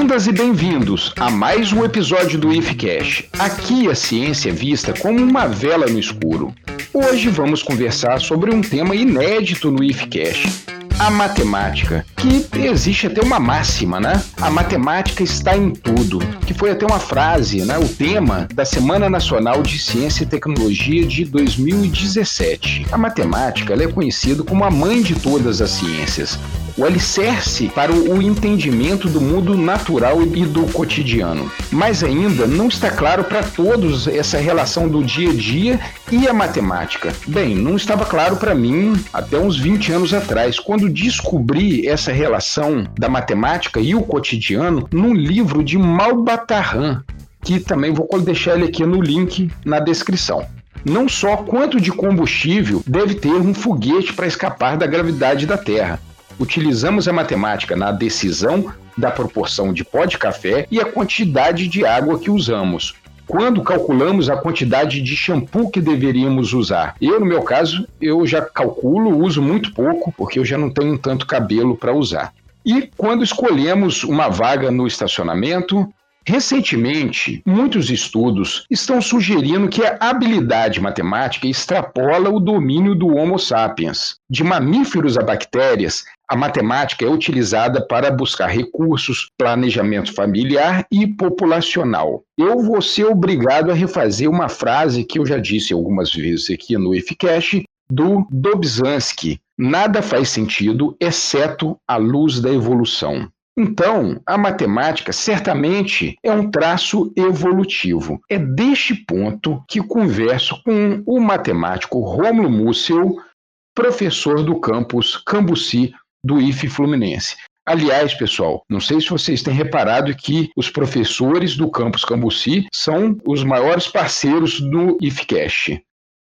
Bem-vindas e bem-vindos a mais um episódio do IFCast. Aqui a ciência é vista como uma vela no escuro. Hoje vamos conversar sobre um tema inédito no IFCast, a matemática, que existe até uma máxima, né? A matemática está em tudo, que foi até uma frase, né? O tema da Semana Nacional de Ciência e Tecnologia de 2017. A matemática é conhecida como a mãe de todas as ciências, o alicerce para o entendimento do mundo natural e do cotidiano. Mas ainda não está claro para todos essa relação do dia a dia e a matemática. Bem, não estava claro para mim até uns 20 anos atrás, quando descobri essa relação da matemática e o cotidiano num livro de Malbatarran, que também vou deixar ele aqui no link na descrição. Não só quanto de combustível deve ter um foguete para escapar da gravidade da Terra. Utilizamos a matemática na decisão da proporção de pó de café e a quantidade de água que usamos quando calculamos a quantidade de shampoo que deveríamos usar. Eu, no meu caso, eu já calculo, uso muito pouco, porque eu já não tenho tanto cabelo para usar. E quando escolhemos uma vaga no estacionamento, Recentemente, muitos estudos estão sugerindo que a habilidade matemática extrapola o domínio do Homo sapiens. De mamíferos a bactérias, a matemática é utilizada para buscar recursos, planejamento familiar e populacional. Eu vou ser obrigado a refazer uma frase que eu já disse algumas vezes aqui no IFCast, do Dobzhansky. Nada faz sentido exceto a luz da evolução. Então, a matemática certamente é um traço evolutivo. É deste ponto que converso com o matemático Rômulo Mussel, professor do campus Cambuci do IFE Fluminense. Aliás, pessoal, não sei se vocês têm reparado que os professores do campus Cambuci são os maiores parceiros do IFCast.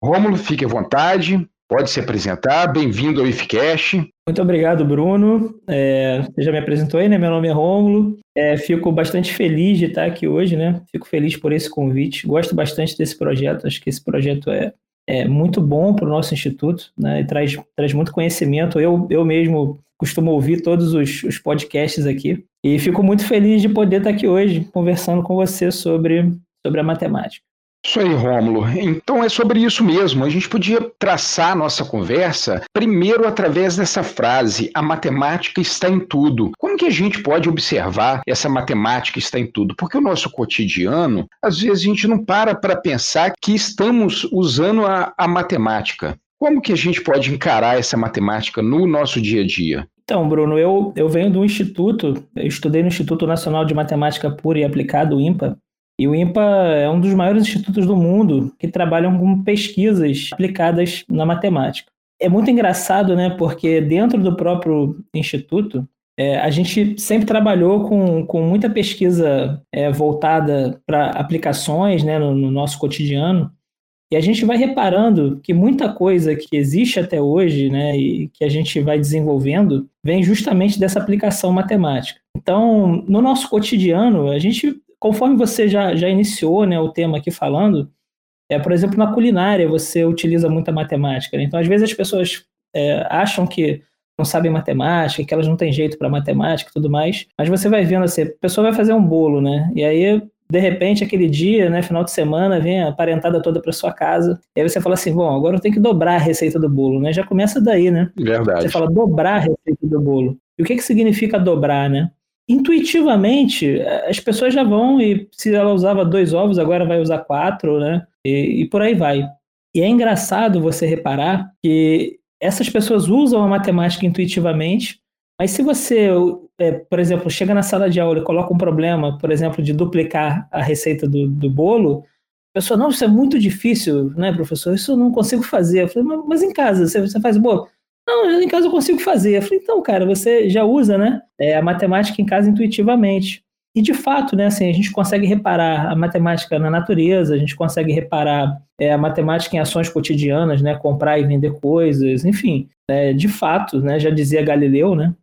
Rômulo, fique à vontade, pode se apresentar. Bem-vindo ao IFCast. Muito obrigado, Bruno. É, você já me apresentou aí, né? Meu nome é Rômulo. É, fico bastante feliz de estar aqui hoje, né? Fico feliz por esse convite. Gosto bastante desse projeto. Acho que esse projeto é, é muito bom para o nosso instituto, né? E traz, traz muito conhecimento. Eu, eu mesmo costumo ouvir todos os, os podcasts aqui. E fico muito feliz de poder estar aqui hoje conversando com você sobre, sobre a matemática. Isso aí, Rômulo. Então é sobre isso mesmo. A gente podia traçar nossa conversa primeiro através dessa frase: a matemática está em tudo. Como que a gente pode observar essa matemática está em tudo? Porque o nosso cotidiano, às vezes a gente não para para pensar que estamos usando a, a matemática. Como que a gente pode encarar essa matemática no nosso dia a dia? Então, Bruno, eu, eu venho do Instituto, eu estudei no Instituto Nacional de Matemática Pura e Aplicada, o INPA, e o INPA é um dos maiores institutos do mundo que trabalham com pesquisas aplicadas na matemática. É muito engraçado, né? Porque dentro do próprio instituto, é, a gente sempre trabalhou com, com muita pesquisa é, voltada para aplicações né, no, no nosso cotidiano. E a gente vai reparando que muita coisa que existe até hoje, né, e que a gente vai desenvolvendo, vem justamente dessa aplicação matemática. Então, no nosso cotidiano, a gente conforme você já, já iniciou né, o tema aqui falando, é, por exemplo, na culinária você utiliza muita matemática. Né? Então, às vezes as pessoas é, acham que não sabem matemática, que elas não têm jeito para matemática e tudo mais, mas você vai vendo assim, a pessoa vai fazer um bolo, né? E aí, de repente, aquele dia, né, final de semana, vem a parentada toda para sua casa, e aí você fala assim, bom, agora eu tenho que dobrar a receita do bolo, né? Já começa daí, né? Verdade. Você fala dobrar a receita do bolo. E o que, que significa dobrar, né? Intuitivamente as pessoas já vão e se ela usava dois ovos agora vai usar quatro, né? E, e por aí vai. E é engraçado você reparar que essas pessoas usam a matemática intuitivamente, mas se você, é, por exemplo, chega na sala de aula e coloca um problema, por exemplo, de duplicar a receita do, do bolo, a pessoa, não, isso é muito difícil, né, professor? Isso eu não consigo fazer. Eu falei, mas, mas em casa, você, você faz bolo? Não, em casa eu consigo fazer. Eu falei, então, cara, você já usa, né? É, a matemática em casa intuitivamente. E de fato, né, assim, a gente consegue reparar a matemática na natureza, a gente consegue reparar é, a matemática em ações cotidianas, né, comprar e vender coisas, enfim, é, de fato, né, já dizia Galileu, né,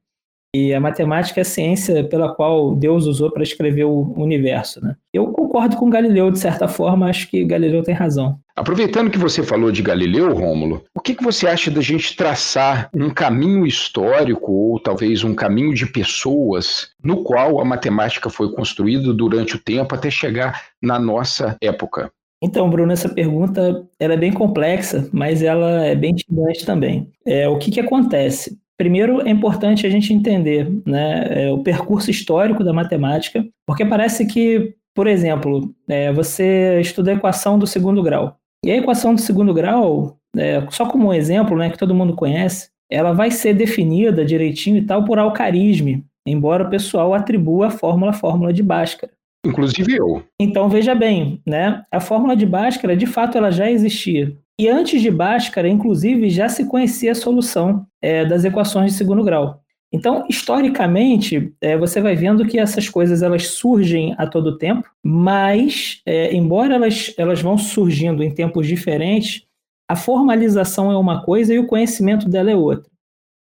E a matemática é a ciência pela qual Deus usou para escrever o universo. Né? Eu concordo com Galileu, de certa forma, acho que Galileu tem razão. Aproveitando que você falou de Galileu, Rômulo, o que, que você acha da gente traçar um caminho histórico ou talvez um caminho de pessoas no qual a matemática foi construída durante o tempo até chegar na nossa época? Então, Bruno, essa pergunta ela é bem complexa, mas ela é bem instigante também. É, o que, que acontece? Primeiro, é importante a gente entender né, é, o percurso histórico da matemática, porque parece que, por exemplo, é, você estuda a equação do segundo grau. E a equação do segundo grau, é, só como um exemplo, né, que todo mundo conhece, ela vai ser definida direitinho e tal por alcarisme, embora o pessoal atribua a fórmula a fórmula de Bhaskara. Inclusive eu. Então veja bem, né? A fórmula de Bhaskara, de fato, ela já existia. E antes de Bhaskara, inclusive, já se conhecia a solução é, das equações de segundo grau. Então, historicamente, é, você vai vendo que essas coisas elas surgem a todo tempo, mas, é, embora elas, elas vão surgindo em tempos diferentes, a formalização é uma coisa e o conhecimento dela é outra.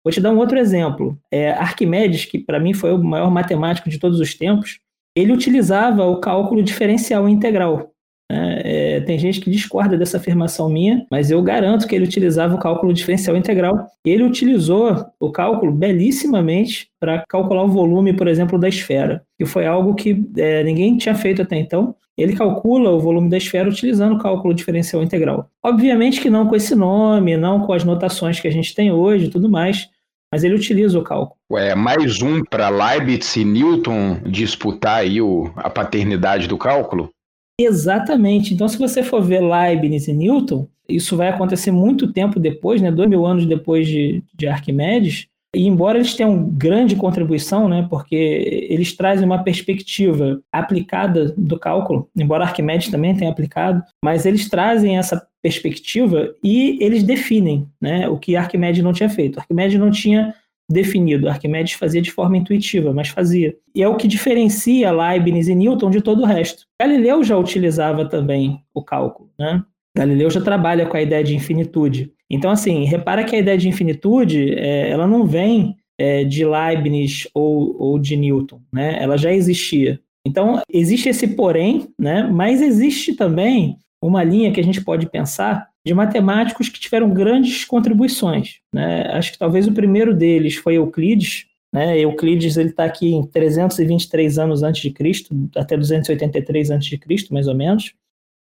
Vou te dar um outro exemplo. É, Arquimedes, que para mim foi o maior matemático de todos os tempos, ele utilizava o cálculo diferencial integral. É, é, tem gente que discorda dessa afirmação minha, mas eu garanto que ele utilizava o cálculo diferencial integral. Ele utilizou o cálculo belíssimamente para calcular o volume, por exemplo, da esfera, que foi algo que é, ninguém tinha feito até então. Ele calcula o volume da esfera utilizando o cálculo diferencial integral. Obviamente que não com esse nome, não com as notações que a gente tem hoje e tudo mais, mas ele utiliza o cálculo. É mais um para Leibniz e Newton disputar aí o, a paternidade do cálculo? Exatamente. Então, se você for ver Leibniz e Newton, isso vai acontecer muito tempo depois, né, dois mil anos depois de, de Arquimedes, e embora eles tenham grande contribuição, né, porque eles trazem uma perspectiva aplicada do cálculo, embora Arquimedes também tenha aplicado, mas eles trazem essa perspectiva e eles definem né, o que Arquimedes não tinha feito. Arquimedes não tinha definido. Arquimedes fazia de forma intuitiva, mas fazia. E é o que diferencia Leibniz e Newton de todo o resto. Galileu já utilizava também o cálculo, né? Galileu já trabalha com a ideia de infinitude. Então, assim, repara que a ideia de infinitude, é, ela não vem é, de Leibniz ou, ou de Newton, né? Ela já existia. Então, existe esse porém, né? Mas existe também uma linha que a gente pode pensar de matemáticos que tiveram grandes contribuições. Né? Acho que talvez o primeiro deles foi Euclides. Né? Euclides ele está aqui em 323 anos antes de Cristo, até 283 antes de Cristo, mais ou menos.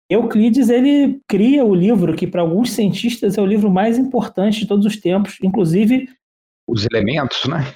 Euclides ele cria o livro que para alguns cientistas é o livro mais importante de todos os tempos, inclusive os elementos, né?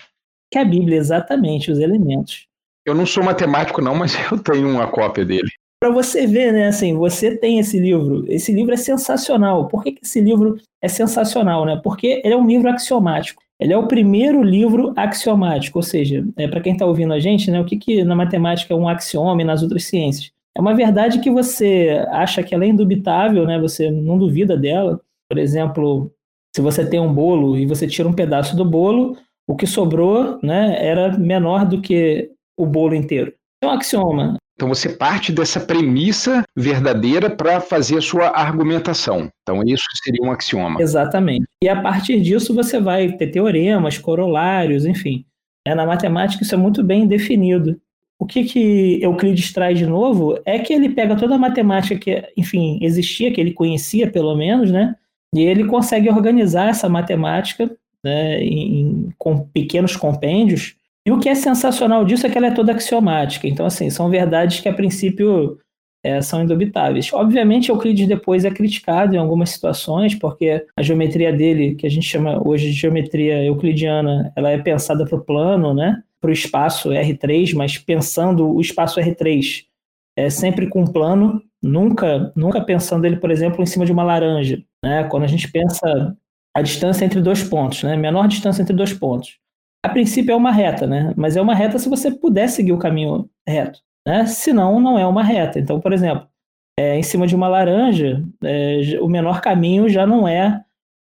Que é a Bíblia, exatamente, os elementos. Eu não sou matemático não, mas eu tenho uma cópia dele para você ver, né? Assim, você tem esse livro. Esse livro é sensacional. Por que, que esse livro é sensacional, né? Porque ele é um livro axiomático. Ele é o primeiro livro axiomático, ou seja, é para quem está ouvindo a gente, né? O que, que na matemática é um axioma e nas outras ciências? É uma verdade que você acha que ela é indubitável, né? Você não duvida dela. Por exemplo, se você tem um bolo e você tira um pedaço do bolo, o que sobrou, né, era menor do que o bolo inteiro. É um axioma. Então você parte dessa premissa verdadeira para fazer a sua argumentação. Então isso seria um axioma. Exatamente. E a partir disso você vai ter teoremas, corolários, enfim. É, na matemática isso é muito bem definido. O que, que Euclides traz de novo é que ele pega toda a matemática que, enfim, existia, que ele conhecia pelo menos, né? E ele consegue organizar essa matemática né, em, com pequenos compêndios e o que é sensacional disso é que ela é toda axiomática. Então, assim, são verdades que a princípio é, são indubitáveis. Obviamente, Euclides depois é criticado em algumas situações, porque a geometria dele, que a gente chama hoje de geometria euclidiana, ela é pensada para o plano, né? para o espaço R3, mas pensando o espaço R3 é sempre com um plano, nunca, nunca pensando ele, por exemplo, em cima de uma laranja. Né? Quando a gente pensa a distância entre dois pontos, né? menor distância entre dois pontos a princípio é uma reta, né? Mas é uma reta se você puder seguir o caminho reto, né? Senão, não é uma reta. Então, por exemplo, é, em cima de uma laranja, é, o menor caminho já não é,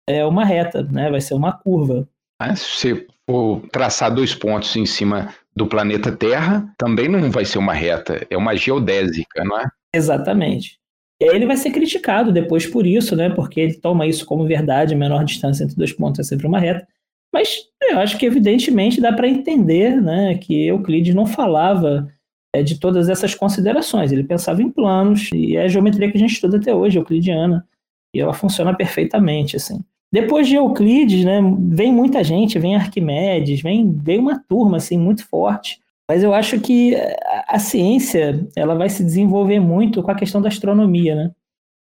é uma reta, né? Vai ser uma curva. Ah, se você for traçar dois pontos em cima do planeta Terra, também não vai ser uma reta, é uma geodésica, não é? Exatamente. E aí ele vai ser criticado depois por isso, né? Porque ele toma isso como verdade, a menor distância entre dois pontos é sempre uma reta. Mas eu acho que, evidentemente, dá para entender né, que Euclides não falava é, de todas essas considerações. Ele pensava em planos, e é a geometria que a gente estuda até hoje, euclidiana, e ela funciona perfeitamente. assim. Depois de Euclides, né, vem muita gente, vem Arquimedes, vem, vem uma turma assim, muito forte. Mas eu acho que a, a ciência ela vai se desenvolver muito com a questão da astronomia. Né?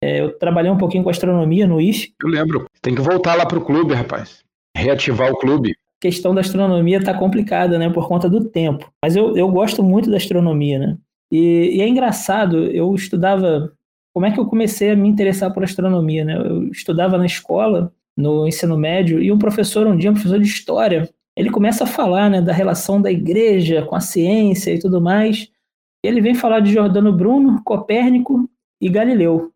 É, eu trabalhei um pouquinho com astronomia no IF. Eu lembro. Tem que voltar lá para o clube, rapaz reativar o clube. A questão da astronomia está complicada, né, por conta do tempo. Mas eu, eu gosto muito da astronomia, né? E, e, é engraçado, eu estudava. Como é que eu comecei a me interessar por astronomia, né? Eu estudava na escola, no ensino médio, e um professor, um dia, um professor de história, ele começa a falar, né, da relação da igreja com a ciência e tudo mais. Ele vem falar de Jordano Bruno, Copérnico e Galileu.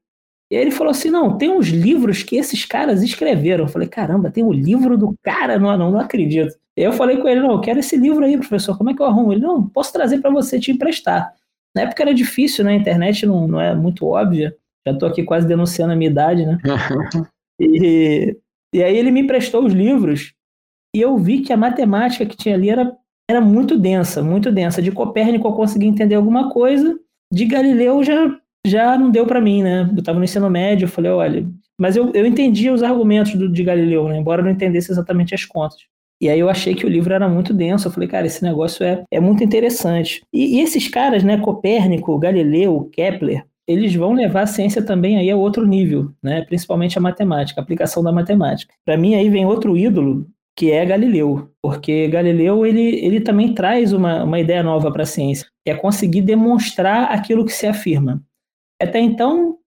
E aí ele falou assim: não, tem uns livros que esses caras escreveram. Eu falei, caramba, tem o um livro do cara? Não, não, não acredito. E eu falei com ele: não, eu quero esse livro aí, professor, como é que eu arrumo? Ele, não, posso trazer para você te emprestar. Na época era difícil, né? A internet não, não é muito óbvia. Já estou aqui quase denunciando a minha idade, né? e, e aí ele me emprestou os livros e eu vi que a matemática que tinha ali era, era muito densa, muito densa. De Copérnico eu consegui entender alguma coisa, de Galileu já já não deu para mim, né? Eu estava no ensino médio, eu falei, olha, mas eu, eu entendia os argumentos do, de Galileu, né? embora eu não entendesse exatamente as contas. E aí eu achei que o livro era muito denso. Eu falei, cara, esse negócio é, é muito interessante. E, e esses caras, né, Copérnico, Galileu, Kepler, eles vão levar a ciência também aí a outro nível, né? Principalmente a matemática, a aplicação da matemática. Para mim aí vem outro ídolo que é Galileu, porque Galileu ele, ele também traz uma, uma ideia nova para a ciência, que é conseguir demonstrar aquilo que se afirma. Até então,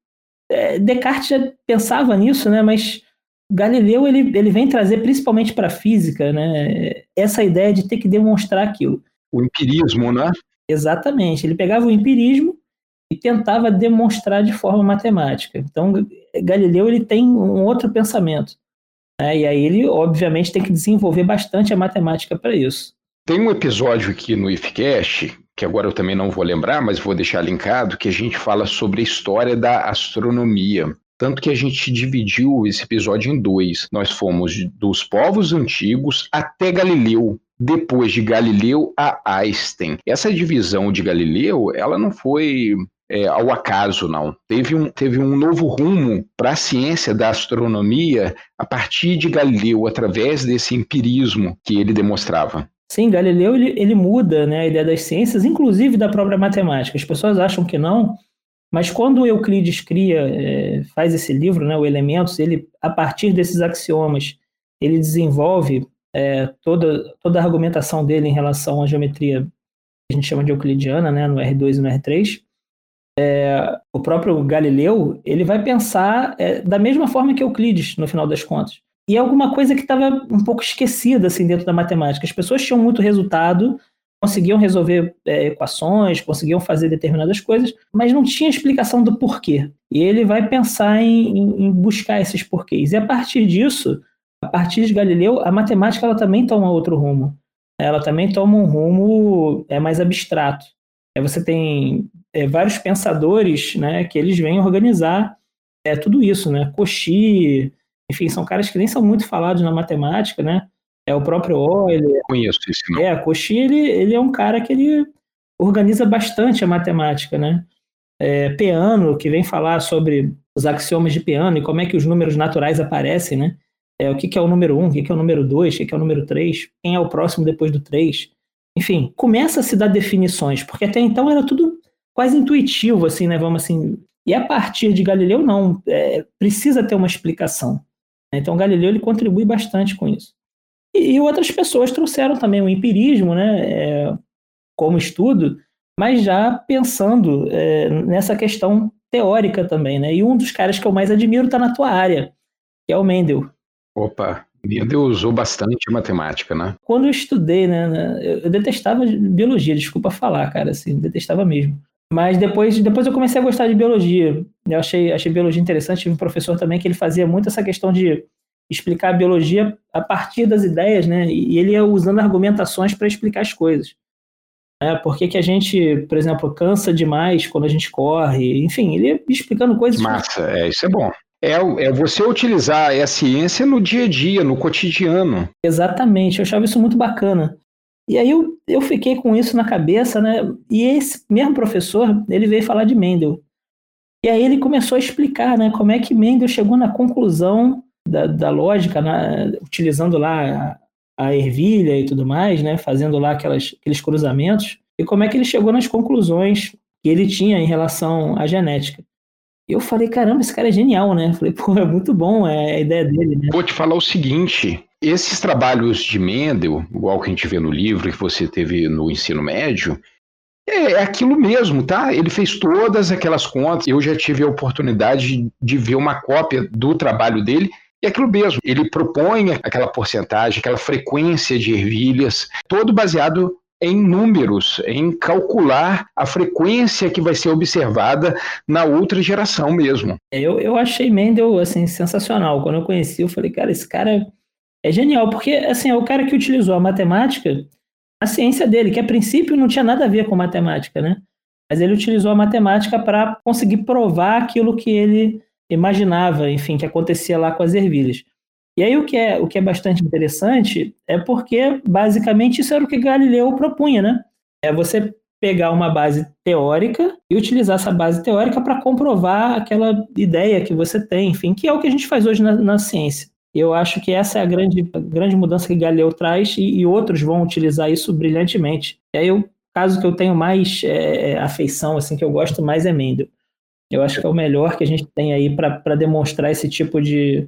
é, Descartes já pensava nisso, né? Mas Galileu ele, ele vem trazer principalmente para a física, né? Essa ideia de ter que demonstrar aquilo. O empirismo, né? Exatamente. Ele pegava o empirismo e tentava demonstrar de forma matemática. Então, Galileu ele tem um outro pensamento. Né? E aí ele, obviamente, tem que desenvolver bastante a matemática para isso. Tem um episódio aqui no IFCast que agora eu também não vou lembrar, mas vou deixar linkado, que a gente fala sobre a história da astronomia. Tanto que a gente dividiu esse episódio em dois. Nós fomos dos povos antigos até Galileu, depois de Galileu a Einstein. Essa divisão de Galileu, ela não foi é, ao acaso, não. Teve um, teve um novo rumo para a ciência da astronomia a partir de Galileu, através desse empirismo que ele demonstrava. Sim, Galileu ele, ele muda né, a ideia das ciências, inclusive da própria matemática. As pessoas acham que não, mas quando Euclides cria, é, faz esse livro, né, o Elementos, ele a partir desses axiomas ele desenvolve é, toda, toda a argumentação dele em relação à geometria que a gente chama de euclidiana, né, no R2 e no R3. É, o próprio Galileu ele vai pensar é, da mesma forma que Euclides, no final das contas. E é alguma coisa que estava um pouco esquecida assim dentro da matemática. As pessoas tinham muito resultado, conseguiam resolver é, equações, conseguiam fazer determinadas coisas, mas não tinha explicação do porquê. E ele vai pensar em, em, buscar esses porquês. E a partir disso, a partir de Galileu, a matemática ela também toma outro rumo. Ela também toma um rumo é mais abstrato. É, você tem é, vários pensadores, né, que eles vêm organizar é, tudo isso, né? Cauchy, enfim, são caras que nem são muito falados na matemática, né? É o próprio Euler. Conheço esse nome. É, Cauchy, ele, ele é um cara que ele organiza bastante a matemática, né? É, Peano, que vem falar sobre os axiomas de Peano e como é que os números naturais aparecem, né? É, o que, que é o número 1, um, o que, que é o número 2, o que, que é o número 3, quem é o próximo depois do 3. Enfim, começa a se dar definições, porque até então era tudo quase intuitivo, assim, né? Vamos assim. E a partir de Galileu, não. É, precisa ter uma explicação. Então Galileu ele contribui bastante com isso. E, e outras pessoas trouxeram também o empirismo, né, é, como estudo, mas já pensando é, nessa questão teórica também, né? E um dos caras que eu mais admiro está na tua área, que é o Mendel. Opa, Mendel usou bastante matemática, né? Quando eu estudei, né, né eu detestava biologia, desculpa falar, cara, assim, detestava mesmo. Mas depois, depois eu comecei a gostar de biologia. Eu achei, achei biologia interessante. Tive um professor também que ele fazia muito essa questão de explicar a biologia a partir das ideias, né? E ele ia usando argumentações para explicar as coisas. É, por que, que a gente, por exemplo, cansa demais quando a gente corre? Enfim, ele ia explicando coisas. Massa, é, isso é bom. É, é você utilizar a ciência no dia a dia, no cotidiano. Exatamente, eu achava isso muito bacana. E aí eu, eu fiquei com isso na cabeça, né? E esse mesmo professor, ele veio falar de Mendel. E aí ele começou a explicar, né, como é que Mendel chegou na conclusão da, da lógica, né, utilizando lá a, a, ervilha e tudo mais, né, fazendo lá aquelas, aqueles cruzamentos, e como é que ele chegou nas conclusões que ele tinha em relação à genética. E eu falei, caramba, esse cara é genial, né? Falei, pô, é muito bom é a ideia dele, né? Vou te falar o seguinte, esses trabalhos de Mendel, igual que a gente vê no livro que você teve no ensino médio, é, é aquilo mesmo, tá? Ele fez todas aquelas contas. Eu já tive a oportunidade de ver uma cópia do trabalho dele. E é aquilo mesmo, ele propõe aquela porcentagem, aquela frequência de ervilhas, todo baseado em números, em calcular a frequência que vai ser observada na outra geração mesmo. Eu, eu achei Mendel assim sensacional. Quando eu conheci, eu falei, cara, esse cara é genial, porque assim, é o cara que utilizou a matemática, a ciência dele, que a princípio não tinha nada a ver com matemática, né? Mas ele utilizou a matemática para conseguir provar aquilo que ele imaginava, enfim, que acontecia lá com as ervilhas. E aí o que é, o que é bastante interessante é porque, basicamente, isso era o que Galileu propunha, né? É você pegar uma base teórica e utilizar essa base teórica para comprovar aquela ideia que você tem, enfim, que é o que a gente faz hoje na, na ciência. Eu acho que essa é a grande, a grande mudança que Galileu traz e, e, outros vão utilizar isso brilhantemente. E aí o caso que eu tenho mais é, é afeição, assim, que eu gosto mais é Mendel. Eu acho que é o melhor que a gente tem aí para demonstrar esse tipo de,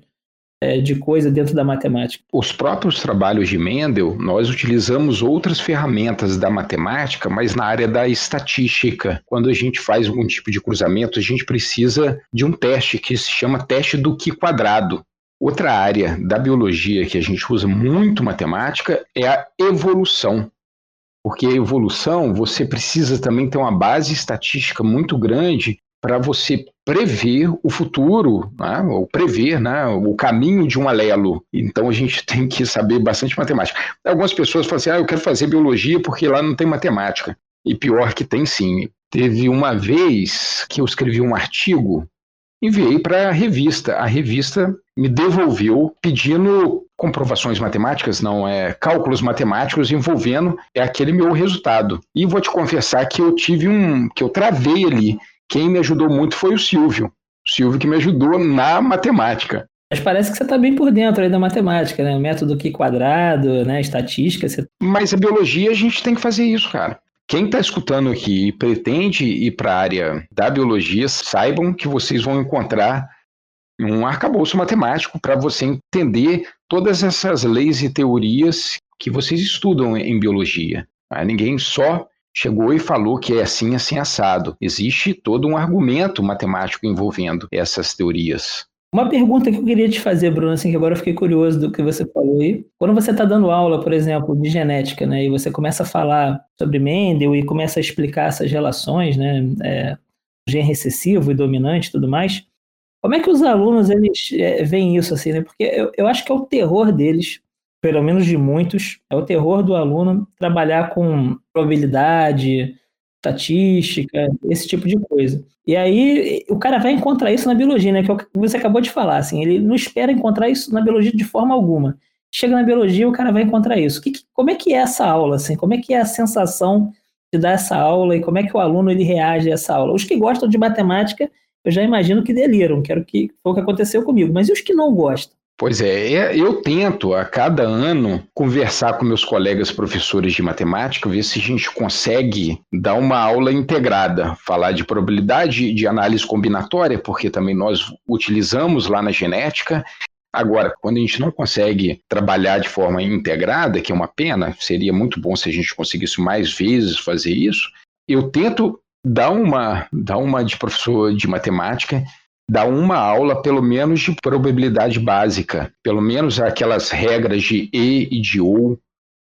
é, de coisa dentro da matemática. Os próprios trabalhos de Mendel, nós utilizamos outras ferramentas da matemática, mas na área da estatística. Quando a gente faz algum tipo de cruzamento, a gente precisa de um teste que se chama teste do que quadrado. Outra área da biologia que a gente usa muito matemática é a evolução. Porque a evolução, você precisa também ter uma base estatística muito grande para você prever o futuro, né, ou prever né, o caminho de um alelo. Então a gente tem que saber bastante matemática. Algumas pessoas falam assim: ah, eu quero fazer biologia porque lá não tem matemática. E pior que tem sim. Teve uma vez que eu escrevi um artigo, enviei para a revista. A revista me devolveu pedindo comprovações matemáticas, não é cálculos matemáticos envolvendo é aquele meu resultado. E vou te confessar que eu tive um que eu travei ali quem me ajudou muito foi o Silvio. O Silvio que me ajudou na matemática. Mas parece que você está bem por dentro aí da matemática, né? Método Q quadrado, né? Estatística. Você... Mas a biologia a gente tem que fazer isso, cara. Quem está escutando aqui e pretende ir para a área da biologia, saibam que vocês vão encontrar um arcabouço matemático para você entender todas essas leis e teorias que vocês estudam em biologia. Ah, ninguém só chegou e falou que é assim, assim, assado. Existe todo um argumento matemático envolvendo essas teorias. Uma pergunta que eu queria te fazer, Bruno, assim, que agora eu fiquei curioso do que você falou aí. Quando você está dando aula, por exemplo, de genética, né, e você começa a falar sobre Mendel e começa a explicar essas relações, né, é, gene recessivo e dominante e tudo mais, como é que os alunos eles é, veem isso assim, né? Porque eu, eu acho que é o terror deles pelo menos de muitos, é o terror do aluno trabalhar com probabilidade, estatística, esse tipo de coisa. E aí o cara vai encontrar isso na biologia, né? Que é o que você acabou de falar, assim, ele não espera encontrar isso na biologia de forma alguma. Chega na biologia, o cara vai encontrar isso. Que, como é que é essa aula, assim? Como é que é a sensação de dar essa aula e como é que o aluno ele reage a essa aula? Os que gostam de matemática, eu já imagino que deliram, quero que foi o que aconteceu comigo. Mas e os que não gostam? Pois é, é, eu tento a cada ano conversar com meus colegas professores de matemática, ver se a gente consegue dar uma aula integrada, falar de probabilidade de análise combinatória, porque também nós utilizamos lá na genética. Agora, quando a gente não consegue trabalhar de forma integrada, que é uma pena, seria muito bom se a gente conseguisse mais vezes fazer isso, eu tento dar uma, dar uma de professor de matemática dar uma aula, pelo menos, de probabilidade básica, pelo menos aquelas regras de E e de OU,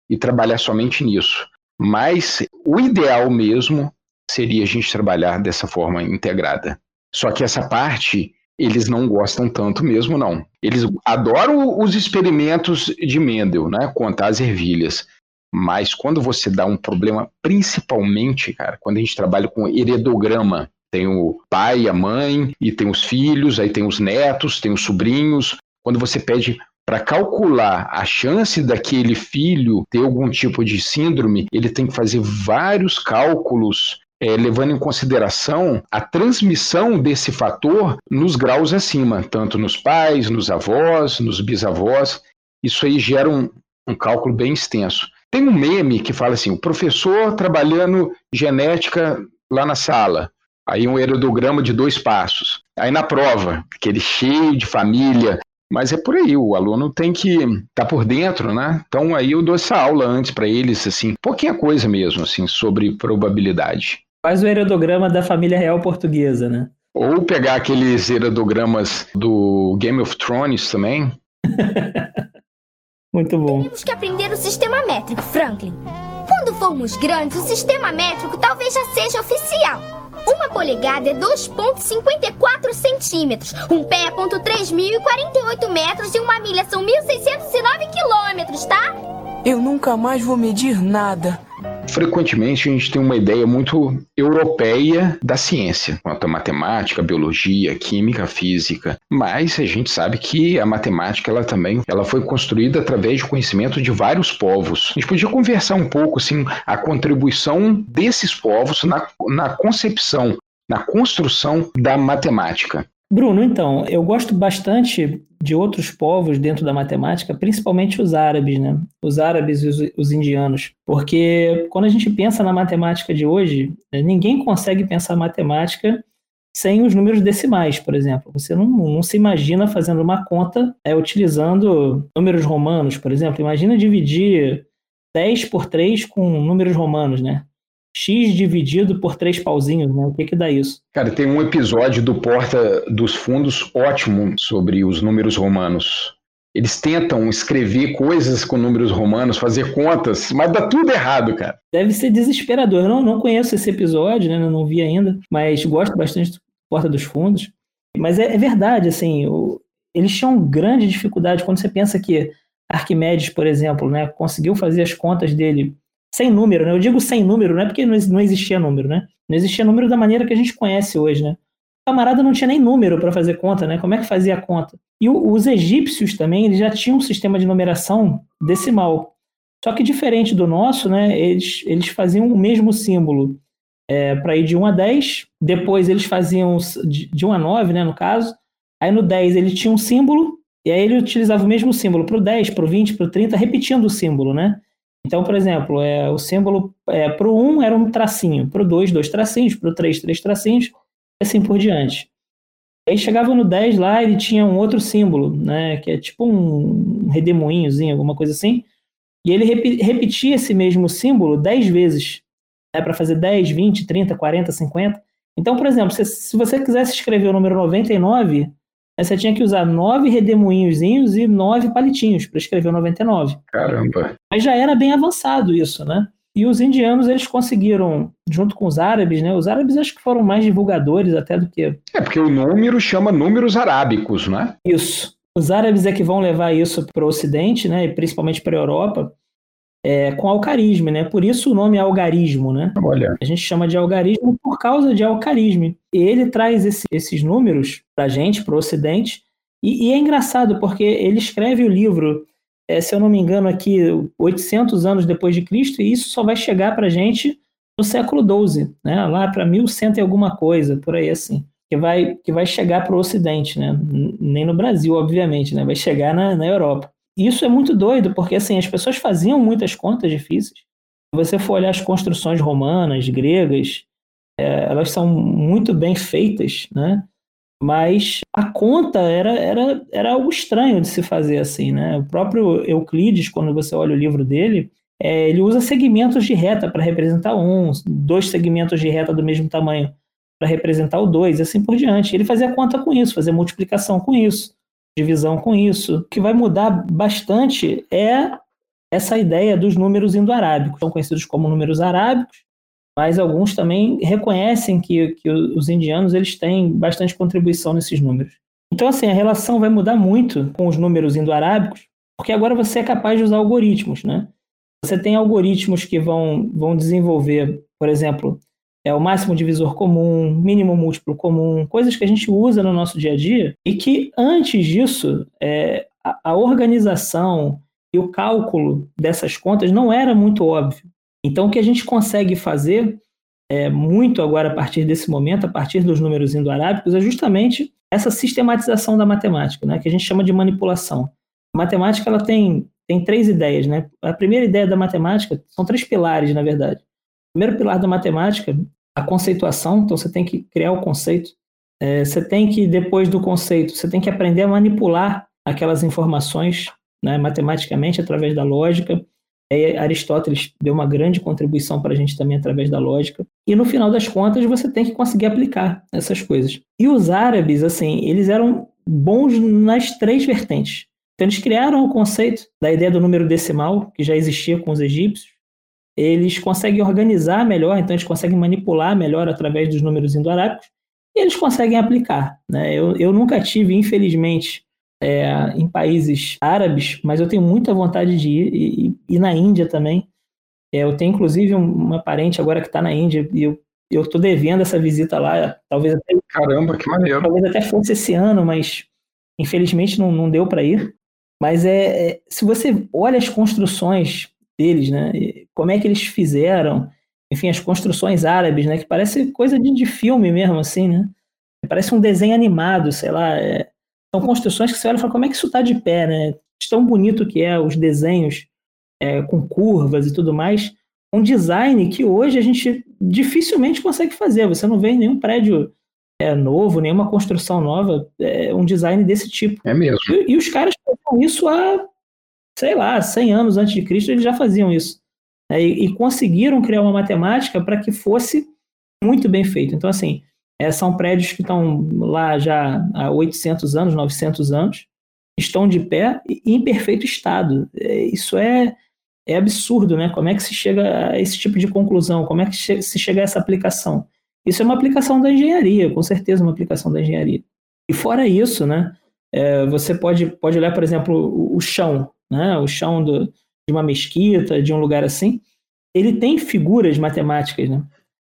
e trabalhar somente nisso. Mas o ideal mesmo seria a gente trabalhar dessa forma integrada. Só que essa parte eles não gostam tanto mesmo, não. Eles adoram os experimentos de Mendel, né? Contar as ervilhas. Mas quando você dá um problema, principalmente, cara, quando a gente trabalha com heredograma, Tem o pai, a mãe, e tem os filhos, aí tem os netos, tem os sobrinhos. Quando você pede para calcular a chance daquele filho ter algum tipo de síndrome, ele tem que fazer vários cálculos é, levando em consideração a transmissão desse fator nos graus acima, tanto nos pais, nos avós, nos bisavós. Isso aí gera um, um cálculo bem extenso. Tem um meme que fala assim: o professor trabalhando genética lá na sala, aí um heredograma de dois passos. Aí na prova, aquele cheio de família, mas é por aí, o aluno tem que estar tá por dentro, né? Então aí eu dou essa aula antes para eles, assim, pouquinha coisa mesmo, assim, sobre probabilidade. Faz o heredograma da família real portuguesa, né? Ou pegar aqueles heredogramas do Game of Thrones também. Muito bom. Temos que aprender o sistema métrico, Franklin. Quando formos grandes, o sistema métrico talvez já seja oficial. Uma polegada é 2,54 centímetros. Um pé é 3.048 metros e uma milha são 1.609 quilômetros, tá? Eu nunca mais vou medir nada. Frequentemente a gente tem uma ideia muito europeia da ciência, quanto a matemática, biologia, química, física. Mas a gente sabe que a matemática ela também ela foi construída através do conhecimento de vários povos. A gente podia conversar um pouco assim a contribuição desses povos na, na concepção, na construção da matemática. Bruno, então, eu gosto bastante de outros povos dentro da matemática, principalmente os árabes, né? Os árabes e os, os, indianos. Porque quando a gente pensa na matemática de hoje, né, ninguém consegue pensar matemática sem os números decimais, por exemplo. Você não, não se imagina fazendo uma conta é, utilizando números romanos, por exemplo. Imagina dividir 10 por 3 com números romanos, né? X dividido por três pauzinhos, né? O que que dá isso? Cara, tem um episódio do Porta dos Fundos ótimo sobre os números romanos. Eles tentam escrever coisas com números romanos, fazer contas, mas dá tudo errado, cara. Deve ser desesperador. Eu não, não conheço esse episódio, né? não vi ainda, mas gosto bastante do Porta dos Fundos. Mas é, é verdade, assim, o, eles tinham grande dificuldade quando você pensa que Arquimedes, por exemplo, né, conseguiu fazer as contas dele sem número, né? Eu digo sem número, não é porque não existia número, né? Não existia número da maneira que a gente conhece hoje, né? O camarada não tinha nem número para fazer conta, né? Como é que fazia a conta? E o, os egípcios também, eles já tinham um sistema de numeração decimal. Só que diferente do nosso, né? Eles, eles faziam o mesmo símbolo é, para ir de 1 a 10, depois eles faziam de, de 1 a 9, né? No caso. Aí no 10 ele tinha um símbolo, e aí ele utilizava o mesmo símbolo para o 10, para o 20, para o 30, repetindo o símbolo, né? Então, por exemplo, é, o símbolo é, para o 1 era um tracinho, para o 2, dois tracinhos, para o 3, três tracinhos, e assim por diante. Aí chegava no 10 lá, ele tinha um outro símbolo, né, que é tipo um redemoinhozinho, alguma coisa assim, e ele rep repetia esse mesmo símbolo 10 vezes, né, para fazer 10, 20, 30, 40, 50. Então, por exemplo, se, se você quisesse escrever o número 99, Aí você tinha que usar nove redemoinhozinhos e nove palitinhos para escrever o 99. Caramba! Mas já era bem avançado isso, né? E os indianos, eles conseguiram, junto com os árabes, né? Os árabes acho que foram mais divulgadores até do que... É, porque o número chama números arábicos, né? Isso. Os árabes é que vão levar isso para o Ocidente, né? E principalmente para a Europa é, com alcarismo, né? Por isso o nome é algarismo, né? Olha. A gente chama de algarismo por causa de alcarismo. E ele traz esse, esses números para a gente, para o Ocidente, e, e, é engraçado porque ele escreve o livro, é, se eu não me engano, aqui 800 anos depois de Cristo, e isso só vai chegar para a gente no século XII, né? Lá para 1100 e alguma coisa, por aí assim. Que vai, que vai chegar para o Ocidente, né? Nem no Brasil, obviamente, né? Vai chegar na, na Europa isso é muito doido, porque assim, as pessoas faziam muitas contas difíceis. Se você for olhar as construções romanas, gregas, é, elas são muito bem feitas, né? Mas a conta era, era, era algo estranho de se fazer assim, né? O próprio Euclides, quando você olha o livro dele, é, ele usa segmentos de reta para representar um, dois segmentos de reta do mesmo tamanho para representar o dois, e assim por diante. Ele fazia conta com isso, fazia multiplicação com isso divisão com isso. O que vai mudar bastante é essa ideia dos números indo-arábicos. São conhecidos como números arábicos, mas alguns também reconhecem que, que os indianos eles têm bastante contribuição nesses números. Então, assim, a relação vai mudar muito com os números indo-arábicos, porque agora você é capaz de usar algoritmos, né? Você tem algoritmos que vão, vão desenvolver, por exemplo, é o máximo divisor comum, mínimo múltiplo comum, coisas que a gente usa no nosso dia a dia e que antes disso é, a, a organização e o cálculo dessas contas não era muito óbvio. Então, o que a gente consegue fazer é, muito agora a partir desse momento, a partir dos números indo-arábicos, é justamente essa sistematização da matemática, né, que a gente chama de manipulação. A matemática ela tem, tem três ideias. Né? A primeira ideia da matemática são três pilares, na verdade. O primeiro pilar da matemática, a conceituação, então você tem que criar o conceito. É, você tem que, depois do conceito, você tem que aprender a manipular aquelas informações né, matematicamente através da lógica. É, Aristóteles deu uma grande contribuição para a gente também através da lógica. E no final das contas, você tem que conseguir aplicar essas coisas. E os árabes, assim, eles eram bons nas três vertentes. Então, eles criaram o conceito da ideia do número decimal, que já existia com os egípcios. Eles conseguem organizar melhor, então eles conseguem manipular melhor através dos números indo-arábicos. E eles conseguem aplicar. Né? Eu, eu nunca tive, infelizmente, é, em países árabes, mas eu tenho muita vontade de ir, e, e na Índia também. É, eu tenho inclusive uma parente agora que está na Índia e eu eu estou devendo essa visita lá, talvez até caramba, que maneiro, talvez até fosse esse ano, mas infelizmente não, não deu para ir. Mas é, é, se você olha as construções deles, né, como é que eles fizeram, enfim, as construções árabes, né, que parece coisa de, de filme mesmo, assim, né? Parece um desenho animado, sei lá. É, são construções que você olha e fala, como é que isso está de pé, né? Tão bonito que é os desenhos é, com curvas e tudo mais. Um design que hoje a gente dificilmente consegue fazer. Você não vê nenhum prédio é, novo, nenhuma construção nova, é, um design desse tipo. É mesmo. E, e, os caras faziam isso há, sei lá, 100 anos antes de Cristo, eles já faziam isso. É, e, e conseguiram criar uma matemática para que fosse muito bem feito. Então, assim, é, são prédios que estão lá já há 800 anos, 900 anos, estão de pé e em perfeito estado. É, isso é, é absurdo, né? Como é que se chega a esse tipo de conclusão? Como é que se chega a essa aplicação? Isso é uma aplicação da engenharia, com certeza uma aplicação da engenharia. E fora isso, né? É, você pode, pode olhar, por exemplo, o, o chão, né? O chão do, de uma mesquita, de um lugar assim. Ele tem figuras matemáticas, né?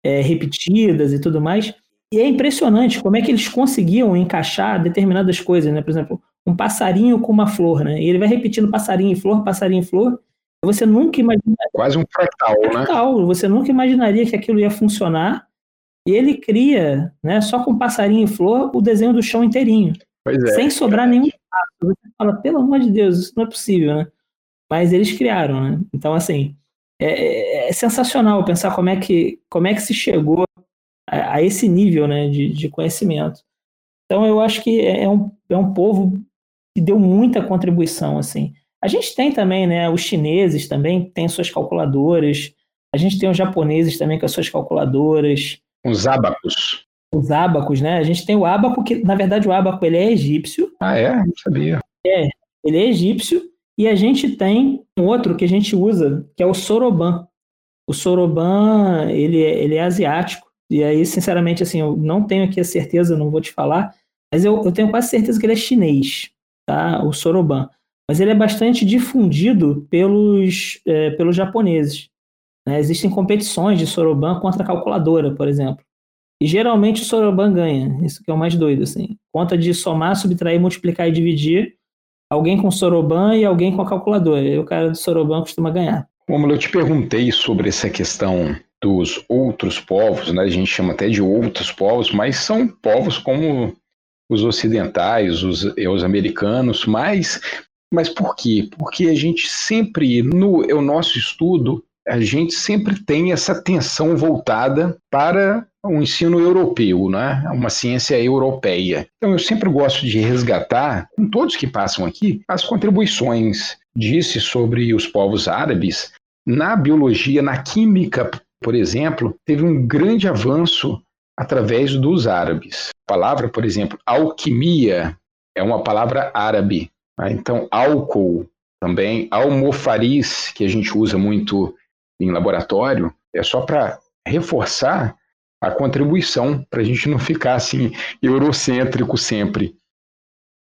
É, repetidas e tudo mais, e é impressionante como é que eles conseguiam encaixar determinadas coisas, né? Por exemplo, um passarinho com uma flor, né? E ele vai repetindo passarinho e flor, passarinho e flor. Você nunca imaginaria. Quase um fractal, né? Fractal. Você nunca imaginaria que aquilo ia funcionar. E ele cria, né, só com passarinho e flor, o desenho do chão inteirinho. É, sem sobrar nenhum espaço. Você fala, pelo amor de Deus, isso não é possível, né? Mas eles criaram, né? Então, assim, é, é, é sensacional pensar como é que, como é que se chegou a, a esse nível né, de, de, conhecimento. Então eu acho que é, é um, é um povo que deu muita contribuição. assim. A gente tem também, né, os chineses também têm suas calculadoras, a gente tem os japoneses também com as suas calculadoras. Os abacos. Os abacos, né? A gente tem o abaco, que na verdade o abaco ele é egípcio. Ah, é? Não sabia. É, ele é egípcio. E a gente tem um outro que a gente usa, que é o soroban. O soroban, ele é, ele é asiático. E aí, sinceramente, assim, eu não tenho aqui a certeza, não vou te falar, mas eu, eu tenho quase certeza que ele é chinês, tá? O Soroban. Mas ele é bastante difundido pelos, é, pelos japoneses. Né? Existem competições de Soroban contra a calculadora, por exemplo. E geralmente o Soroban ganha, isso que é o mais doido, assim. Conta de somar, subtrair, multiplicar e dividir. Alguém com Soroban e alguém com a calculadora. E o cara do Soroban costuma ganhar. Como eu te perguntei sobre essa questão dos outros povos, né? a gente chama até de outros povos, mas são povos como os ocidentais, os, os americanos, mas, mas por quê? Porque a gente sempre, no o nosso estudo, a gente sempre tem essa atenção voltada para o ensino europeu, né? uma ciência europeia. Então eu sempre gosto de resgatar, com todos que passam aqui, as contribuições disse sobre os povos árabes na biologia, na química por exemplo, teve um grande avanço através dos árabes. A palavra, por exemplo, alquimia é uma palavra árabe. Né? Então, álcool também, almofariz, que a gente usa muito em laboratório, é só para reforçar a contribuição, para a gente não ficar assim eurocêntrico sempre.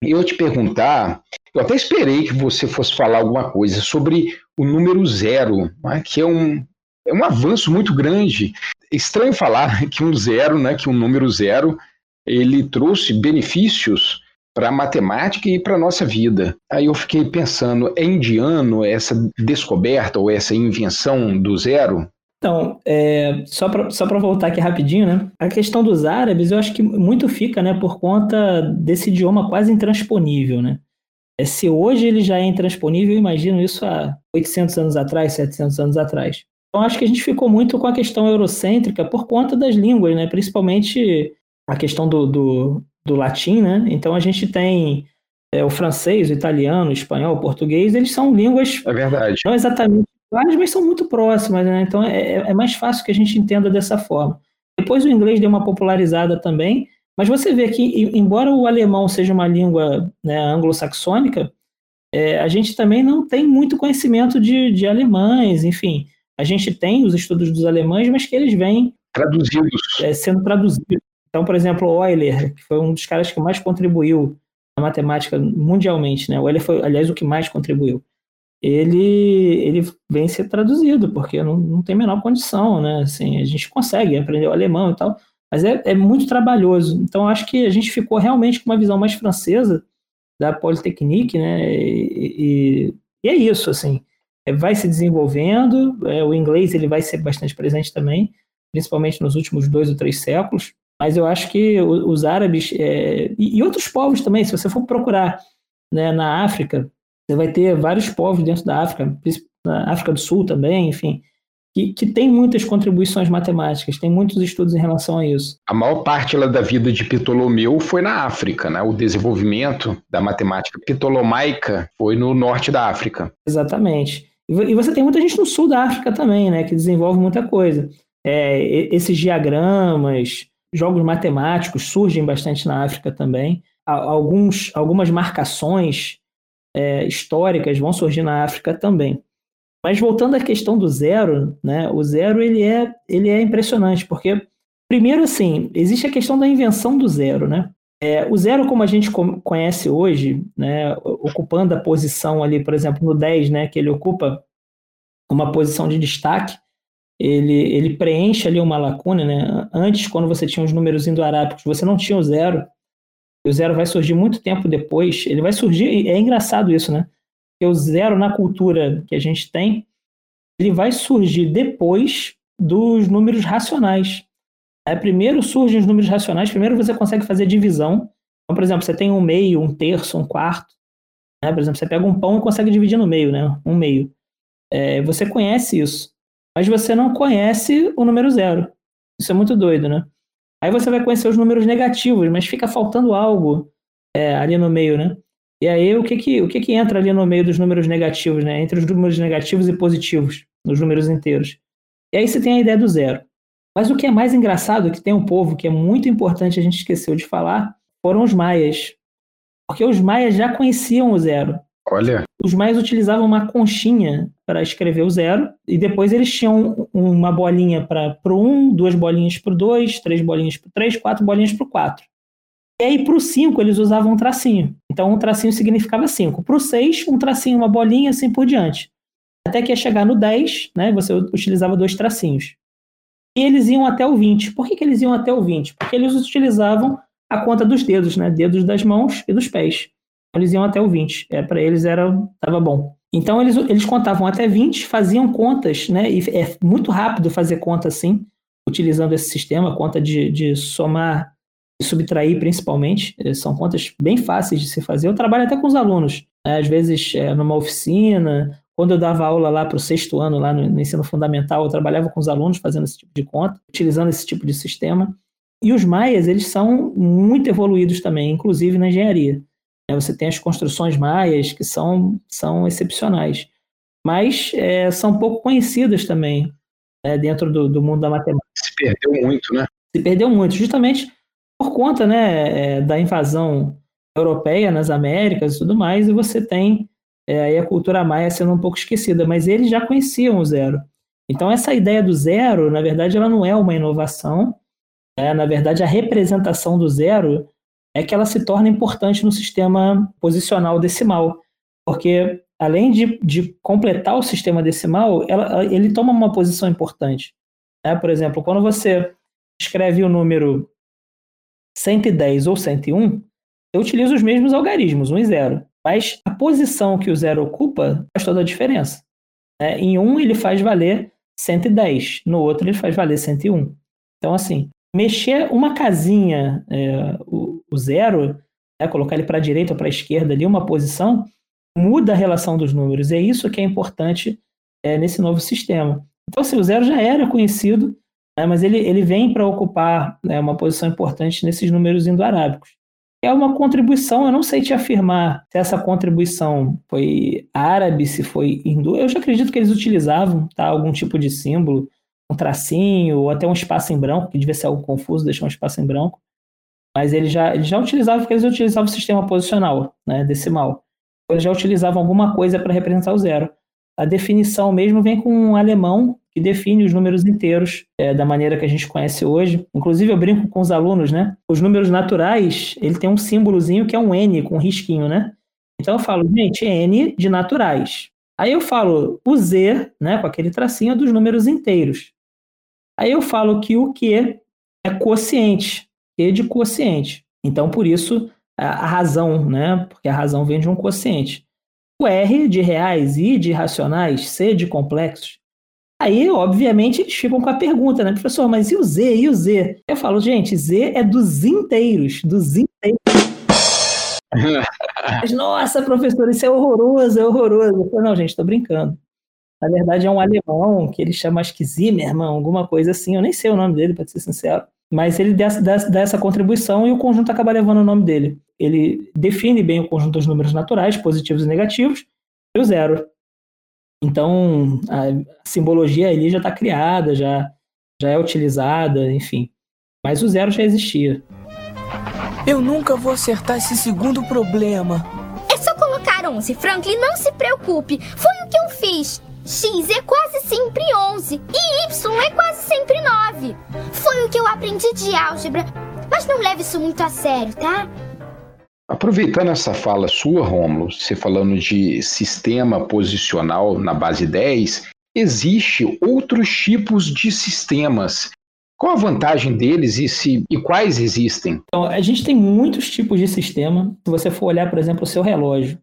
Eu te perguntar, eu até esperei que você fosse falar alguma coisa sobre o número zero, né, que é um, é um avanço muito grande. estranho falar que um zero, né, que um número zero, ele trouxe benefícios para a matemática e para a nossa vida. Aí eu fiquei pensando, é indiano essa descoberta ou essa invenção do zero? Então, é, só para só voltar aqui rapidinho, né? A questão dos árabes, eu acho que muito fica, né, por conta desse idioma quase intransponível, né? É, se hoje ele já é intransponível, eu imagino isso há 800 anos atrás, 700 anos atrás. Então, acho que a gente ficou muito com a questão eurocêntrica por conta das línguas, né? Principalmente a questão do, do, do latim, né? Então a gente tem é, o francês, o italiano, o espanhol, o português, eles são línguas é verdade. não exatamente iguais, mas são muito próximas, né? Então é, é, é mais fácil que a gente entenda dessa forma. Depois o inglês deu uma popularizada também, mas você vê que, embora o alemão seja uma língua né, anglo-saxônica, é, a gente também não tem muito conhecimento de, de alemães, enfim. A gente tem os estudos dos alemães, mas que eles vêm traduzidos. É, sendo traduzidos. Então, por exemplo, Euler, que foi um dos caras que mais contribuiu na matemática mundialmente, né? O Euler foi, aliás, o que mais contribuiu. Ele, ele vem ser traduzido, porque não, não tem menor condição, né? Assim, a gente consegue aprender o alemão e tal, mas é, é muito trabalhoso. Então, acho que a gente ficou realmente com uma visão mais francesa da Polytechnique, né? E, e, e é isso, assim. É, vai se desenvolvendo, é, o inglês ele vai ser bastante presente também, principalmente nos últimos dois ou três séculos. Mas eu acho que os árabes é, e, outros povos também, se você for procurar né, na África, você vai ter vários povos dentro da África, na África do Sul também, enfim, que, que tem muitas contribuições matemáticas, tem muitos estudos em relação a isso. A maior parte lá da vida de Ptolomeu foi na África, né? O desenvolvimento da matemática ptolomaica foi no norte da África. Exatamente. E você tem muita gente no sul da África também, né? Que desenvolve muita coisa. É, esses diagramas, jogos matemáticos surgem bastante na África também. Alguns, algumas marcações é, históricas vão surgir na África também. Mas voltando à questão do zero, né, o zero ele é, ele é impressionante, porque, primeiro, assim, existe a questão da invenção do zero. Né? É, o zero, como a gente conhece hoje, né, ocupando a posição ali, por exemplo, no 10, né, que ele ocupa uma posição de destaque, ele, ele preenche ali uma lacuna, né? Antes, quando você tinha os números indo-arábicos, você não tinha o zero. E o zero vai surgir muito tempo depois. Ele vai surgir, é engraçado isso, né? Porque o zero na cultura que a gente tem, ele vai surgir depois dos números racionais. É, primeiro surgem os números racionais, primeiro você consegue fazer divisão. Então, por exemplo, você tem um meio, um terço, um quarto. Né? Por exemplo, você pega um pão e consegue dividir no meio, né? Um meio. É, você conhece isso mas você não conhece o número zero. Isso é muito doido, né? Aí você vai conhecer os números negativos, mas fica faltando algo é, ali no meio, né? E aí o que que, o que que entra ali no meio dos números negativos, né? Entre os números negativos e positivos, nos números inteiros. E aí você tem a ideia do zero. Mas o que é mais engraçado, que tem um povo que é muito importante, a gente esqueceu de falar, foram os maias. Porque os maias já conheciam o zero. Olha. Os maias utilizavam uma conchinha para escrever o zero, e depois eles tinham uma bolinha para o 1, duas bolinhas para o 2, três bolinhas para o 3, quatro bolinhas para o 4. E aí para o 5 eles usavam um tracinho. Então um tracinho significava 5. Para o 6, um tracinho, uma bolinha, assim por diante. Até que ia chegar no 10, né, você utilizava dois tracinhos. E eles iam até o 20. Por que, que eles iam até o 20? Porque eles utilizavam a conta dos dedos, né? Dedos das mãos e dos pés eles iam até o 20. É, para eles era tava bom. Então eles, eles contavam até 20, faziam contas, né? E é muito rápido fazer conta assim, utilizando esse sistema, conta de, de somar e subtrair principalmente. É, são contas bem fáceis de se fazer. Eu trabalho até com os alunos, né? às vezes é, numa oficina. Quando eu dava aula lá para o sexto ano, lá no, no ensino fundamental, eu trabalhava com os alunos fazendo esse tipo de conta, utilizando esse tipo de sistema. E os maias, eles são muito evoluídos também, inclusive na engenharia. Né, você tem as construções maias, que são, são excepcionais, mas é, são pouco conhecidas também né, dentro do, do, mundo da matemática. Se perdeu muito, né? Se perdeu muito, justamente por conta né, é, da invasão europeia nas Américas e tudo mais, e você tem é, aí a cultura maia sendo um pouco esquecida, mas eles já conheciam o zero. Então, essa ideia do zero, na verdade, ela não é uma inovação. É, na verdade, a representação do zero é que ela se torna importante no sistema posicional decimal, porque além de, de completar o sistema decimal, ela, ele toma uma posição importante. Né? Por exemplo, quando você escreve o número 110 ou 101, eu utilizo os mesmos algarismos, 1 e 0. Mas a posição que o zero ocupa faz toda a diferença. Né? Em um, ele faz valer 110, no outro, ele faz valer 101. Então, assim, mexer uma casinha, é, o, o, zero, né, colocar ele para a direita ou para a esquerda ali, uma posição, muda a relação dos números. E é isso que é importante é, nesse novo sistema. Então, assim, o zero já era conhecido, né, mas ele, ele vem para ocupar né, uma posição importante nesses números indo-arábicos é uma contribuição, eu não sei te afirmar se essa contribuição foi árabe, se foi hindu. Eu já acredito que eles utilizavam tá, algum tipo de símbolo, um tracinho, ou até um espaço em branco, que devia ser algo confuso, deixar um espaço em branco. Mas eles já, eles já utilizavam, porque eles utilizavam o sistema posicional, né, decimal. Eles já utilizavam alguma coisa para representar o zero. A definição mesmo vem com um alemão que define os números inteiros é, da maneira que a gente conhece hoje. Inclusive, eu brinco com os alunos, né? Os números naturais, ele tem um símbolozinho que é um N com um risquinho, né? Então eu falo, gente, N de naturais. Aí eu falo o Z, né, com aquele tracinho dos números inteiros. Aí eu falo que o Q é quociente, Q de quociente. Então, por isso, a razão, né? Porque a razão vem de um quociente. O R de reais, I de racionais, C de complexos. Aí, obviamente, eles ficam com a pergunta, né, professor, mas e o Z, e o Z? Eu falo, gente, Z é dos inteiros, dos inteiros. mas, nossa, professor, isso é horroroso, é horroroso. Eu falo, não, gente, estou brincando. Na verdade, é um alemão que ele chama, acho que Zimmermann, alguma coisa assim, eu nem sei o nome dele, para ser sincero. Mas ele dá, dá, dá essa contribuição e o conjunto acaba levando o nome dele. Ele define bem o conjunto dos números naturais, positivos e negativos, e o zero. Então, a simbologia ali já está criada, já, já é utilizada, enfim. Mas o zero já existia. Eu nunca vou acertar esse segundo problema. É só colocar 11, Franklin, não se preocupe. Foi o que eu fiz. X é quase sempre 11 e Y é quase sempre 9. Foi o que eu aprendi de álgebra. Mas não leve isso muito a sério, tá? Aproveitando essa fala sua, Rômulo, você falando de sistema posicional na base 10, existe outros tipos de sistemas. Qual a vantagem deles e, se, e quais existem? Então, a gente tem muitos tipos de sistema. Se você for olhar, por exemplo, o seu relógio.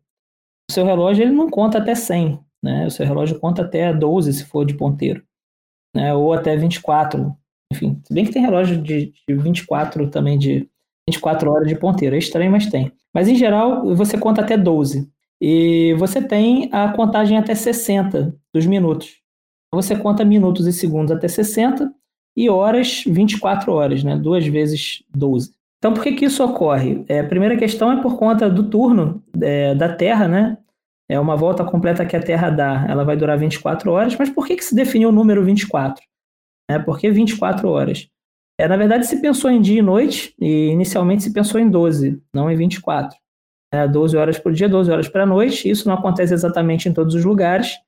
O seu relógio ele não conta até 100. Né? O seu relógio conta até 12 se for de ponteiro. Né? Ou até 24. Enfim, se bem que tem relógio de, de 24 também de 24 horas de ponteiro. É estranho, mas tem. Mas em geral, você conta até 12. E você tem a contagem até 60 dos minutos. Você conta minutos e segundos até 60 e horas 24 horas, né? Duas vezes 12. Então, por que, que isso ocorre? É, a primeira questão é por conta do turno é, da Terra, né? É uma volta completa que a Terra dá, ela vai durar 24 horas, mas por que, que se definiu o número 24? É, por que 24 horas? É, na verdade, se pensou em dia e noite, e inicialmente se pensou em 12, não em 24. É, 12 horas por dia, 12 horas para a noite. Isso não acontece exatamente em todos os lugares,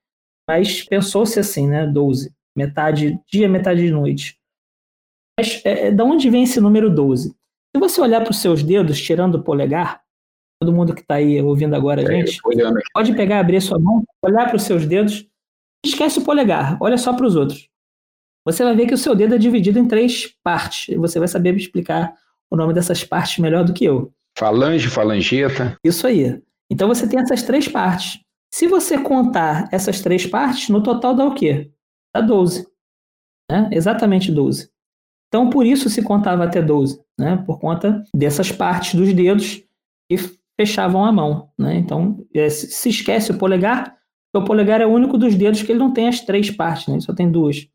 mas pensou-se assim, né? 12. Metade dia, metade noite. Mas é, é, da onde vem esse número 12? Se você olhar para os seus dedos, tirando o polegar, todo mundo que está aí ouvindo agora, é, gente, pode pegar, abrir sua mão, olhar para os seus dedos, esquece o polegar, olha só para os outros você vai ver que o seu dedo é dividido em três partes. E você vai saber me explicar o nome dessas partes melhor do que eu. Falange, falangeta. Isso aí. Então você tem essas três partes. Se você contar essas três partes, no total dá o quê? Dá 12. Né? Exatamente 12. Então, por isso se contava até 12, né? por conta dessas partes dos dedos que fechavam a mão. Né? Então, é, se esquece o polegar, o polegar é o único dos dedos que ele não tem as três partes, né? ele só tem duas.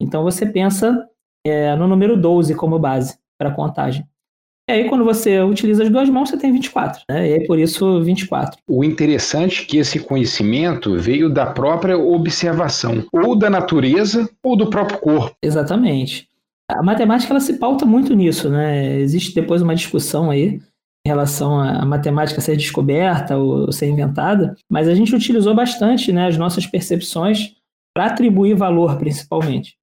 Então você pensa é, no número 12 como base para a contagem. E aí, quando você utiliza as duas mãos, você tem 24. Né? E aí, por isso, 24. O interessante é que esse conhecimento veio da própria observação, ou da natureza, ou do próprio corpo. Exatamente. A matemática ela se pauta muito nisso. Né? Existe depois uma discussão aí em relação à matemática ser descoberta ou ser inventada, mas a gente utilizou bastante né, as nossas percepções para atribuir valor, principalmente.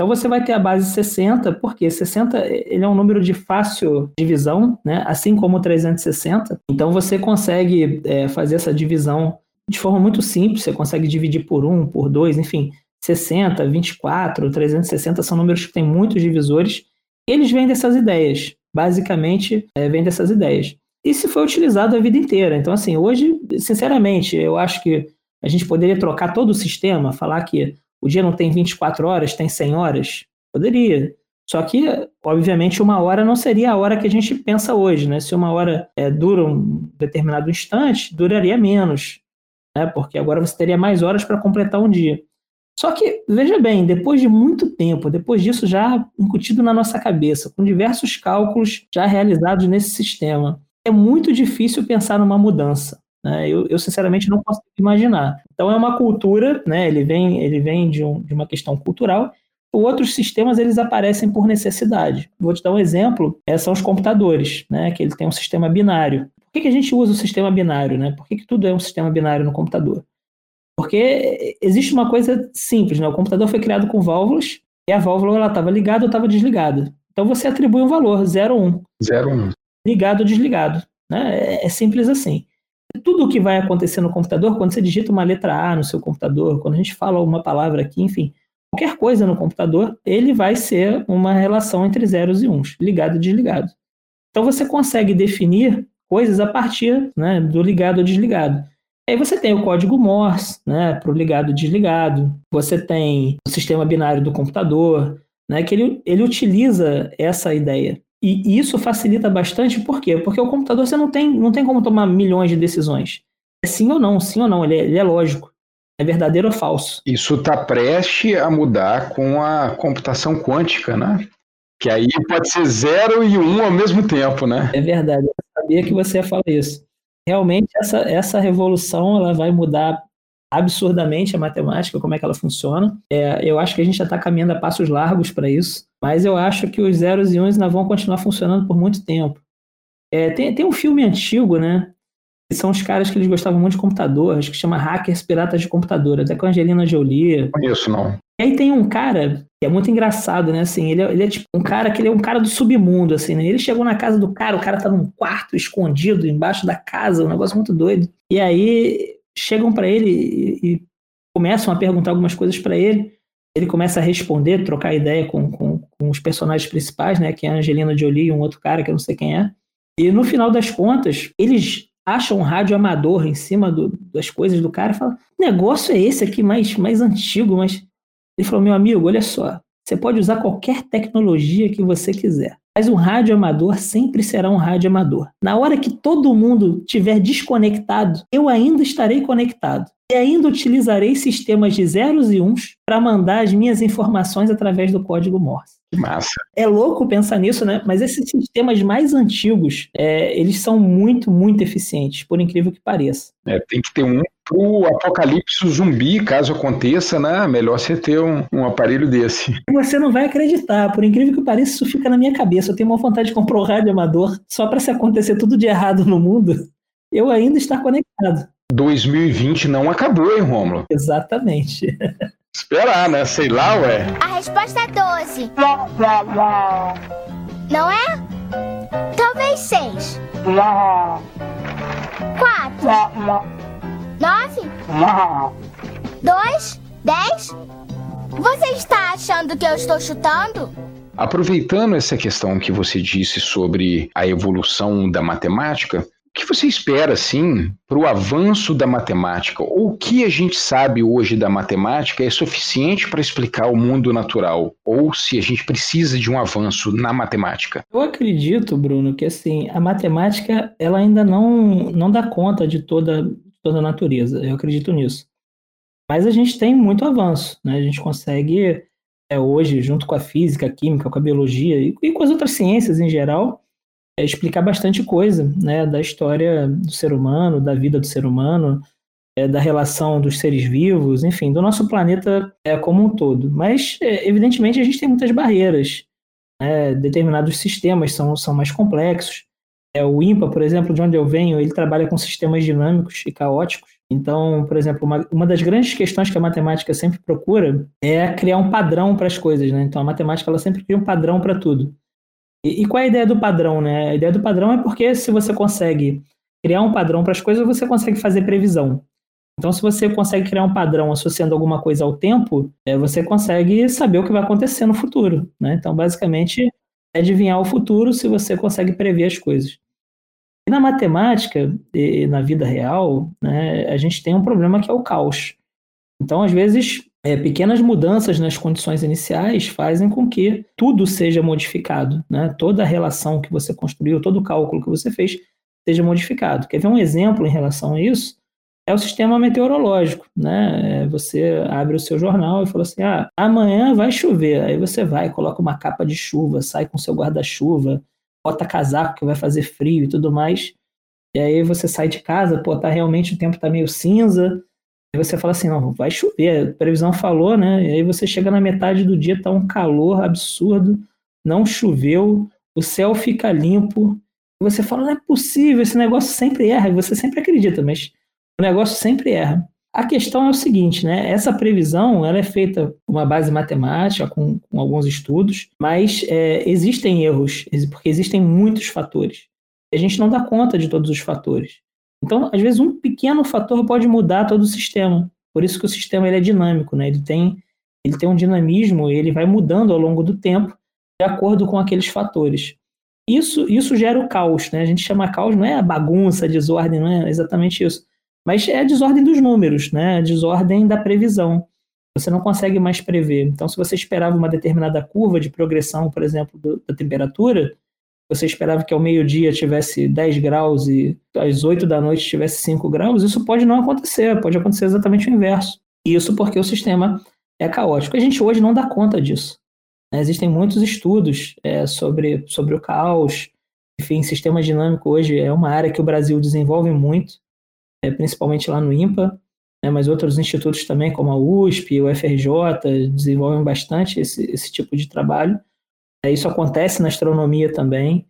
Então você vai ter a base 60, porque 60 ele é um número de fácil divisão, né? assim como o 360. Então você consegue é, fazer essa divisão de forma muito simples, você consegue dividir por 1, por 2, enfim. 60, 24, 360 são números que têm muitos divisores. Eles vêm dessas ideias, basicamente é, vêm dessas ideias. Isso foi utilizado a vida inteira. Então, assim, hoje, sinceramente, eu acho que a gente poderia trocar todo o sistema, falar que o dia não tem 24 horas, tem 100 horas? Poderia. Só que, obviamente, uma hora não seria a hora que a gente pensa hoje, né? Se uma hora é, dura um determinado instante, duraria menos, né? Porque agora você teria mais horas para completar um dia. Só que, veja bem, depois de muito tempo, depois disso já incutido na nossa cabeça, com diversos cálculos já realizados nesse sistema, é muito difícil pensar numa mudança. Né? Eu, eu, sinceramente não consigo imaginar. Então é uma cultura, né? ele vem, ele vem de, um, de uma questão cultural. Outros sistemas eles aparecem por necessidade. Vou te dar um exemplo: é, são os computadores, né? que ele tem um sistema binário. Por que, que a gente usa o sistema binário? Né? Por que, que tudo é um sistema binário no computador? Porque existe uma coisa simples, né? O computador foi criado com válvulas e a válvula ela estava ligada ou estava desligada. Então você atribui um valor, 0 ou 1. Um. 0 ou 1. Um ligado ou desligado. Né? É, é simples assim. Tudo o que vai acontecer no computador, quando você digita uma letra A no seu computador, quando a gente fala uma palavra aqui, enfim, qualquer coisa no computador, ele vai ser uma relação entre zeros e uns, ligado e desligado. Então você consegue definir coisas a partir né, do ligado ou desligado. Aí você tem o código Morse né, para o ligado e desligado, você tem o sistema binário do computador, né, que ele, ele utiliza essa ideia. E isso facilita bastante, por quê? Porque o computador você não tem, não tem como tomar milhões de decisões. É sim ou não, sim ou não, ele é, ele é lógico. É verdadeiro ou falso. Isso está prestes a mudar com a computação quântica, né? Que aí pode ser zero e um ao mesmo tempo, né? É verdade, eu sabia que você ia falar isso. Realmente, essa, essa revolução ela vai mudar absurdamente a matemática, como é que ela funciona. É, eu acho que a gente já está caminhando a passos largos para isso, mas eu acho que os zeros e uns ainda vão continuar funcionando por muito tempo. É, tem, tem um filme antigo, né? Que são os caras que eles gostavam muito de computador, acho que chama Hackers Piratas de Computador, até com a Angelina Jolie. Conheço, não. E aí tem um cara que é muito engraçado, né? Assim, ele é, ele é tipo um cara que ele é um cara do submundo, assim, né? Ele chegou na casa do cara, o cara tá num quarto escondido embaixo da casa, um negócio muito doido. E aí chegam para ele e, e, começam a perguntar algumas coisas para ele. Ele começa a responder, trocar ideia com, com, com, os personagens principais, né? Que é a Angelina Jolie e um outro cara que eu não sei quem é. E no final das contas, eles acham um rádio amador em cima do, das coisas do cara e falam: negócio é esse aqui mais, mais antigo, mas. Ele falou: meu amigo, olha só, você pode usar qualquer tecnologia que você quiser. Mas um rádio amador sempre será um rádio amador. Na hora que todo mundo estiver desconectado, eu ainda estarei conectado. E ainda utilizarei sistemas de zeros e uns para mandar as minhas informações através do código Morse. Massa. É louco pensar nisso, né? Mas esses sistemas mais antigos, é, eles são muito, muito eficientes, por incrível que pareça. É, tem que ter um pro apocalipse zumbi, caso aconteça, né? Melhor você ter um, um, aparelho desse. Você não vai acreditar, por incrível que pareça, isso fica na minha cabeça. Eu tenho uma vontade de comprar um rádio amador só para se acontecer tudo de errado no mundo, eu ainda estar conectado. 2020 não acabou, hein, Romulo? Exatamente. Esperar, né? Sei lá, ué. A resposta é 12. Não é? Talvez 6. 4. 9. 2. 10. Você está achando que eu estou chutando? Aproveitando essa questão que você disse sobre a evolução da matemática, que você espera, assim, para o avanço da matemática? Ou o que a gente sabe hoje da matemática é suficiente para explicar o mundo natural? Ou se a gente precisa de um avanço na matemática? Eu acredito, Bruno, que assim, a matemática ela ainda não, não dá conta de toda, toda a natureza. Eu acredito nisso. Mas a gente tem muito avanço, né? A gente consegue, é, hoje, junto com a física, a química, com a biologia e, e com as outras ciências em geral, é explicar bastante coisa, né, da história do ser humano, da vida do ser humano, é, da relação dos seres vivos, enfim, do nosso planeta é, como um todo. Mas, é, evidentemente, a gente tem muitas barreiras. Né? Determinados sistemas são, são mais complexos. É, o IMPA, por exemplo, de onde eu venho, ele trabalha com sistemas dinâmicos e caóticos. Então, por exemplo, uma, uma das grandes questões que a matemática sempre procura é criar um padrão para as coisas. Né? Então, a matemática ela sempre cria um padrão para tudo. E, e, qual é a ideia do padrão, né? A ideia do padrão é porque se você consegue criar um padrão para as coisas, você consegue fazer previsão. Então, se você consegue criar um padrão associando alguma coisa ao tempo, é, você consegue saber o que vai acontecer no futuro. Né? Então, basicamente, é adivinhar o futuro se você consegue prever as coisas. E na matemática e na vida real, né, a gente tem um problema que é o caos. Então, às vezes, é, pequenas mudanças nas condições iniciais fazem com que tudo seja modificado. Né? Toda a relação que você construiu, todo o cálculo que você fez seja modificado. Quer ver um exemplo em relação a isso? É o sistema meteorológico, né? É, você abre o seu jornal e fala assim: ah, amanhã vai chover. Aí você vai, coloca uma capa de chuva, sai com seu guarda-chuva, bota casaco que vai fazer frio e tudo mais. E aí você sai de casa, pô, tá realmente o tempo tá meio cinza. Aí você fala assim, não, vai chover, a previsão falou, né? E aí você chega na metade do dia, tá um calor absurdo, não choveu, o céu fica limpo. E você fala, não é possível, esse negócio sempre erra, e você sempre acredita, mas o negócio sempre erra. A questão é o seguinte, né? Essa previsão ela é feita com uma base matemática, com, com alguns estudos, mas é, existem erros, porque existem muitos fatores. A gente não dá conta de todos os fatores. Então, às vezes, um pequeno fator pode mudar todo o sistema. Por isso que o sistema ele é dinâmico, né? Ele tem, ele tem um dinamismo, ele vai mudando ao longo do tempo de acordo com aqueles fatores. Isso, isso gera o caos, né? A gente chama caos, não é a bagunça, desordem, não é exatamente isso. Mas é a desordem dos números, né? A desordem da previsão. Você não consegue mais prever. Então, se você esperava uma determinada curva de progressão, por exemplo, do, da temperatura, você esperava que ao meio-dia tivesse 10 graus e às 8 da noite tivesse 5 graus, isso pode não acontecer, pode acontecer exatamente o inverso. Isso porque o sistema é caótico. A gente hoje não dá conta disso. Né? Existem muitos estudos é, sobre, sobre o caos. Enfim, sistema dinâmico hoje é uma área que o Brasil desenvolve muito, é, principalmente lá no IMPA, né? mas outros institutos também, como a USP, o FRJ, desenvolvem bastante esse, esse tipo de trabalho. É, isso acontece na astronomia também.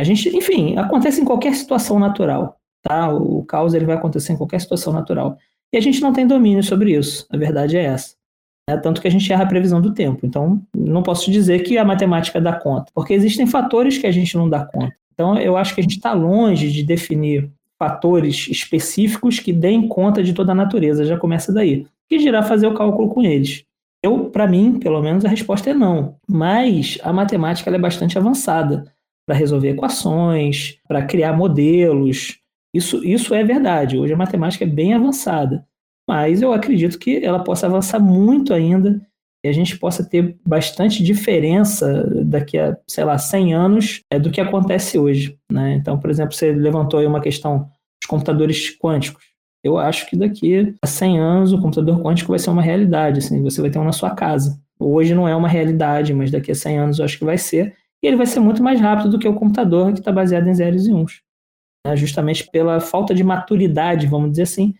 A gente, enfim, acontece em qualquer situação natural, tá? O caos ele vai acontecer em qualquer situação natural. E a gente não tem domínio sobre isso. A verdade é essa. É, tanto que a gente erra a previsão do tempo. Então, não posso dizer que a matemática dá conta, porque existem fatores que a gente não dá conta. Então, eu acho que a gente está longe de definir fatores específicos que deem conta de toda a natureza. Já começa daí. Que dirá fazer o cálculo com eles? Eu, para mim, pelo menos, a resposta é não. Mas a matemática é bastante avançada para resolver equações, para criar modelos. Isso, isso é verdade. Hoje a matemática é bem avançada. Mas eu acredito que ela possa avançar muito ainda e a gente possa ter bastante diferença daqui a, sei lá, 100 anos é, do que acontece hoje. Né? Então, por exemplo, você levantou aí uma questão dos computadores quânticos. Eu acho que daqui a 100 anos o computador quântico vai ser uma realidade, assim, você vai ter um na sua casa. Hoje não é uma realidade, mas daqui a 100 anos eu acho que vai ser. E ele vai ser muito mais rápido do que o computador que está baseado em zeros e uns. Né? Justamente pela falta de maturidade, vamos dizer assim,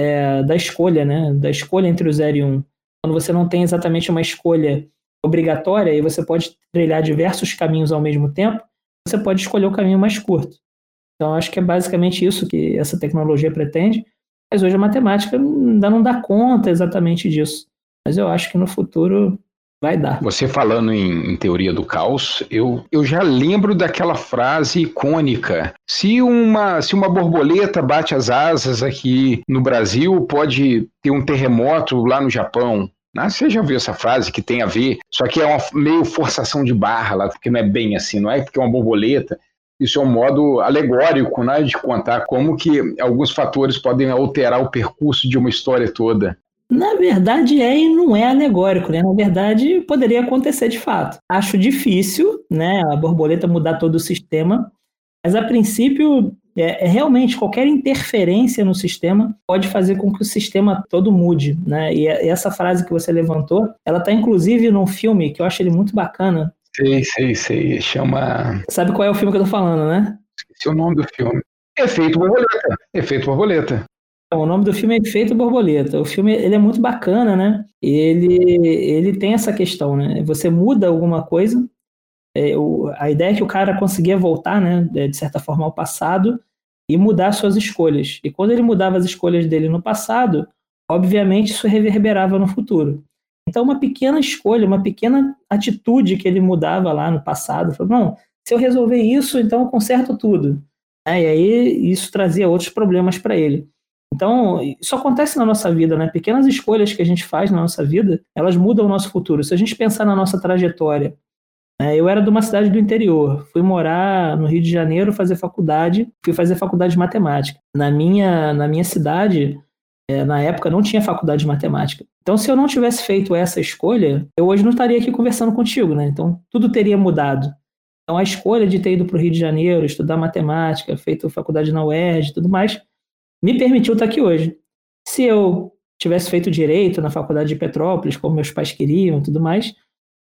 é, da escolha, né? da escolha entre o zero e um. Quando você não tem exatamente uma escolha obrigatória e você pode trilhar diversos caminhos ao mesmo tempo, você pode escolher o caminho mais curto. Então, acho que é basicamente isso que essa tecnologia pretende. Mas hoje a matemática ainda não dá conta exatamente disso. Mas eu acho que no futuro vai dar. Você falando em, em, teoria do caos, eu, eu já lembro daquela frase icônica. Se uma, se uma borboleta bate as asas aqui no Brasil, pode ter um terremoto lá no Japão. Ah, você já viu essa frase que tem a ver? Só que é uma meio forçação de barra lá, porque não é bem assim, não é porque é uma borboleta. Isso é um modo alegórico né, de contar como que alguns fatores podem alterar o percurso de uma história toda. Na verdade é e não é alegórico, né? Na verdade poderia acontecer de fato. Acho difícil, né, a borboleta mudar todo o sistema, mas a princípio é, é, realmente qualquer interferência no sistema pode fazer com que o sistema todo mude, né? E, essa frase que você levantou, ela está inclusive num filme que eu acho ele muito bacana, Sei, sei, sei. Chama. Sabe qual é o filme que eu tô falando, né? Esqueci o nome do filme. Efeito Borboleta. Efeito Borboleta. Então, o nome do filme é Efeito Borboleta. O filme ele é muito bacana, né? Ele, ele tem essa questão, né? Você muda alguma coisa. É, o, a ideia é que o cara conseguia voltar, né, é, de certa forma, ao passado e mudar suas escolhas. E quando ele mudava as escolhas dele no passado, obviamente isso reverberava no futuro. Então, uma pequena escolha, uma pequena atitude que ele mudava lá no passado, falou, não, se eu resolver isso, então eu conserto tudo. É, e aí isso trazia outros problemas para ele. Então, isso acontece na nossa vida, né? Pequenas escolhas que a gente faz na nossa vida, elas mudam o nosso futuro. Se a gente pensar na nossa trajetória, né? eu era de uma cidade do interior, fui morar no Rio de Janeiro, fazer faculdade, fui fazer faculdade de matemática. Na minha, na minha cidade, é, na época, não tinha faculdade de matemática. Então, se eu não tivesse feito essa escolha, eu hoje não estaria aqui conversando contigo, né? Então, tudo teria mudado. Então, a escolha de ter ido para o Rio de Janeiro, estudar matemática, feito faculdade na UERJ e tudo mais, me permitiu estar aqui hoje. Se eu tivesse feito direito na faculdade de Petrópolis, como meus pais queriam e tudo mais,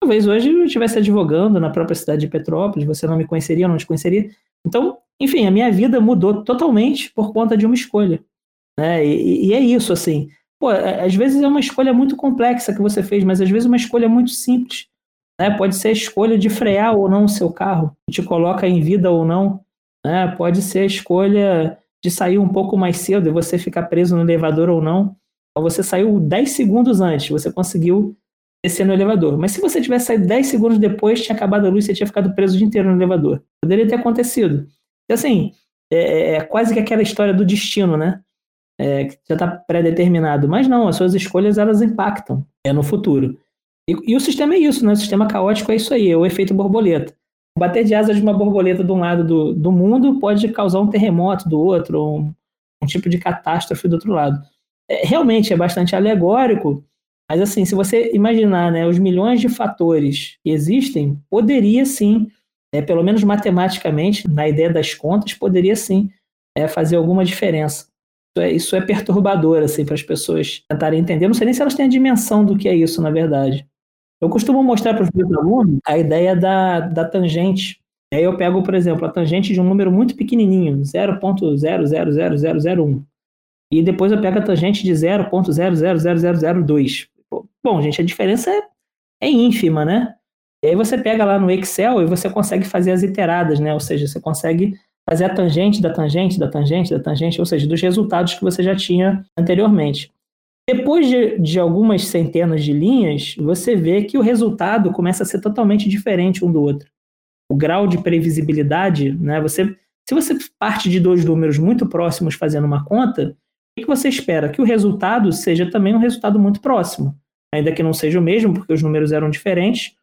talvez hoje eu estivesse advogando na própria cidade de Petrópolis, você não me conheceria, eu não te conheceria. Então, enfim, a minha vida mudou totalmente por conta de uma escolha. Né? E, e é isso, assim. Pô, às vezes é uma escolha muito complexa que você fez, mas às vezes é uma escolha muito simples. Né? Pode ser a escolha de frear ou não o seu carro, que te coloca em vida ou não. Né? Pode ser a escolha de sair um pouco mais cedo e você ficar preso no elevador ou não. Então, você saiu 10 segundos antes, você conseguiu descer no elevador. Mas se você tivesse saído 10 segundos depois, tinha acabado a luz, você tinha ficado preso o dia inteiro no elevador. Poderia ter acontecido. Então, assim, é, é, é quase que aquela história do destino, né? É, que já está pré-determinado. Mas não, as suas escolhas elas impactam é, no futuro. E, e, o sistema é isso, né? O sistema caótico é isso aí, é o efeito borboleta. Bater de asas de uma borboleta de um lado do, do mundo pode causar um terremoto do outro, um, um tipo de catástrofe do outro lado. É, realmente é bastante alegórico, mas assim, se você imaginar né, os milhões de fatores que existem, poderia sim, é, pelo menos matematicamente, na ideia das contas, poderia sim é, fazer alguma diferença. Isso é, isso é perturbador assim, para as pessoas tentarem entender. Não sei nem se elas têm a dimensão do que é isso, na verdade. Eu costumo mostrar para os meus alunos a ideia da, da tangente. Aí eu pego, por exemplo, a tangente de um número muito pequenininho, 0.000001. E depois eu pego a tangente de 0.000002. Bom, gente, a diferença é, é ínfima, né? E aí você pega lá no Excel e você consegue fazer as iteradas, né? Ou seja, você consegue fazer a tangente da tangente da tangente da tangente, ou seja, dos resultados que você já tinha anteriormente. Depois de, de, algumas centenas de linhas, você vê que o resultado começa a ser totalmente diferente um do outro. O grau de previsibilidade, né? Você, se você parte de dois números muito próximos fazendo uma conta, o que você espera? Que o resultado seja também um resultado muito próximo ainda que não seja o mesmo, porque os números eram diferentes,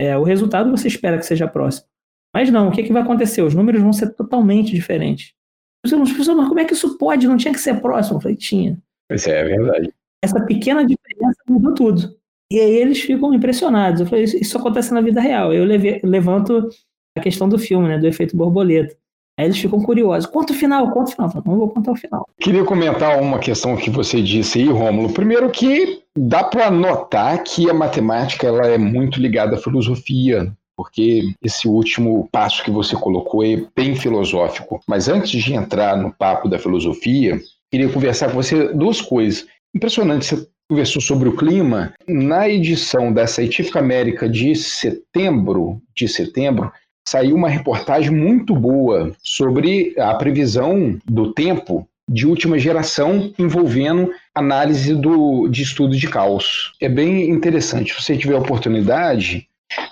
é, o resultado você espera que seja próximo. Mas não, o que, que vai acontecer? Os números vão ser totalmente diferentes. As pessoas, mas como é que isso pode? Não tinha que ser próximo? Eu falei, tinha. Isso é verdade. Essa pequena diferença mudou tudo. E aí eles ficam impressionados. Eu falei, isso, acontece na vida real. Eu levei, levanto a questão do filme, né, do efeito borboleta. Aí eles ficam curiosos. Quanto final? Quanto final? Não vou contar o final. Queria comentar uma questão que você disse aí, Rômulo. Primeiro que dá para notar que a matemática ela é muito ligada à filosofia, porque esse último passo que você colocou é bem filosófico. Mas antes de entrar no papo da filosofia, queria conversar com você duas coisas. Impressionante, você conversou sobre o clima. Na edição da Científica América de setembro, de setembro, saiu uma reportagem muito boa sobre a previsão do tempo de última geração envolvendo análise do, de estudo de caos. É bem interessante. Se você tiver oportunidade,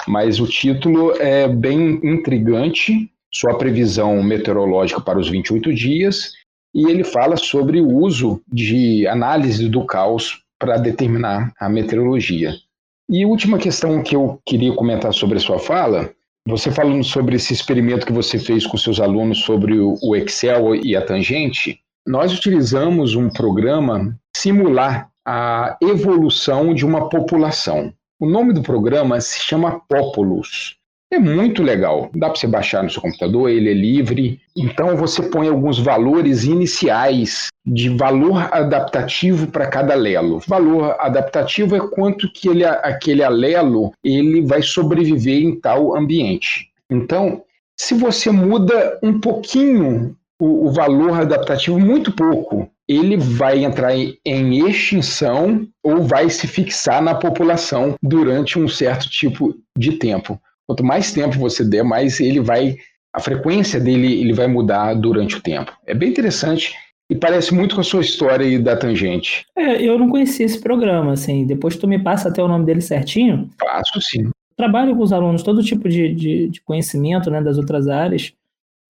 mas o título é bem intrigante, sua previsão meteorológica para os 28 dias, e ele fala sobre o uso de análise do caos para determinar a meteorologia. E última questão que eu queria comentar sobre a sua fala você falando sobre esse experimento que você fez com seus alunos sobre o Excel e a tangente, nós utilizamos um programa simular a evolução de uma população. O nome do programa se chama Populus. É muito legal. Dá para você baixar no seu computador, ele é livre. Então você põe alguns valores iniciais de valor adaptativo para cada alelo. Valor adaptativo é quanto que ele, aquele alelo ele vai sobreviver em tal ambiente. Então, se você muda um pouquinho o, o valor adaptativo, muito pouco, ele vai entrar em, em extinção ou vai se fixar na população durante um certo tipo de tempo. Quanto mais tempo você der, mais ele vai a frequência dele ele vai mudar durante o tempo. É bem interessante e parece muito com a sua história aí da tangente. É, eu não conhecia esse programa, assim. Depois tu me passa até o nome dele certinho. Passo sim. Trabalho com os alunos todo tipo de, de, de conhecimento né, das outras áreas.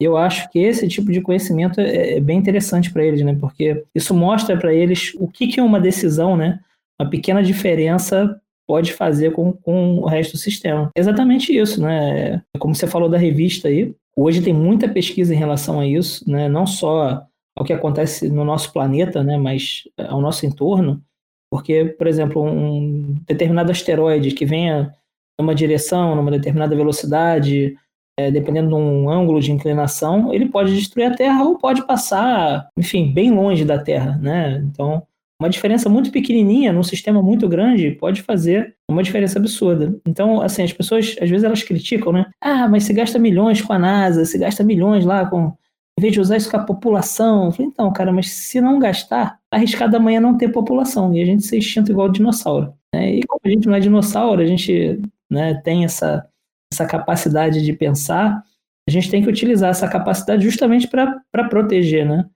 Eu acho que esse tipo de conhecimento é, é bem interessante para eles, né? Porque isso mostra para eles o que, que uma decisão, né? Uma pequena diferença pode fazer com, com o resto do sistema. Exatamente isso, né? Como você falou da revista aí, hoje tem muita pesquisa em relação a isso, né? Não só ao que acontece no nosso planeta, né? Mas ao nosso entorno. Porque, por exemplo, um determinado asteroide que venha numa direção, numa determinada velocidade, é, dependendo de um ângulo de inclinação, ele pode destruir a Terra ou pode passar, enfim, bem longe da Terra, né? Então, uma diferença muito pequenininha num sistema muito grande pode fazer uma diferença absurda. Então, assim, as pessoas, às vezes elas criticam, né? Ah, mas se gasta milhões com a NASA, se gasta milhões lá com... Em vez de usar isso com a população. Eu falei, então, cara, mas se não gastar, arriscado amanhã não ter população e a gente ser extinto igual o dinossauro. Né? E como a gente não é dinossauro, a gente né, tem essa, essa capacidade de pensar, a gente tem que utilizar essa capacidade justamente para proteger, né?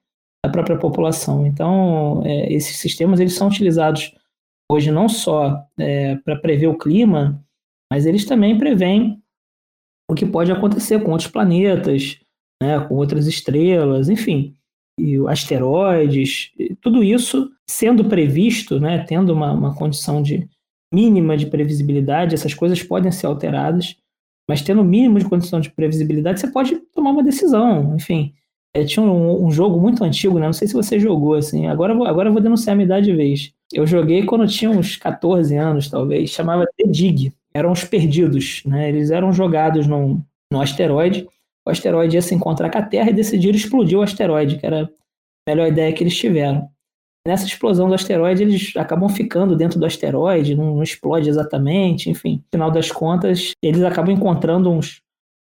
da própria população. Então, é, esses sistemas eles são utilizados hoje não só é, para prever o clima, mas eles também preveem o que pode acontecer com outros planetas, né, com outras estrelas, enfim, e asteroides, tudo isso sendo previsto, né, tendo uma, uma condição de mínima de previsibilidade, essas coisas podem ser alteradas, mas tendo o mínimo de condição de previsibilidade, você pode tomar uma decisão, enfim. É, tinha um, um, jogo muito antigo, né? Não sei se você jogou, assim. Agora, agora eu vou denunciar a minha idade de vez. Eu joguei quando tinha uns 14 anos, talvez. Chamava The Dig. Eram os perdidos, né? Eles eram jogados num, num asteroide. O asteroide ia se encontrar com a Terra e decidiram explodir o asteroide, que era a melhor ideia que eles tiveram. Nessa explosão do asteroide, eles acabam ficando dentro do asteroide, não, não explode exatamente, enfim. No final das contas, eles acabam encontrando uns,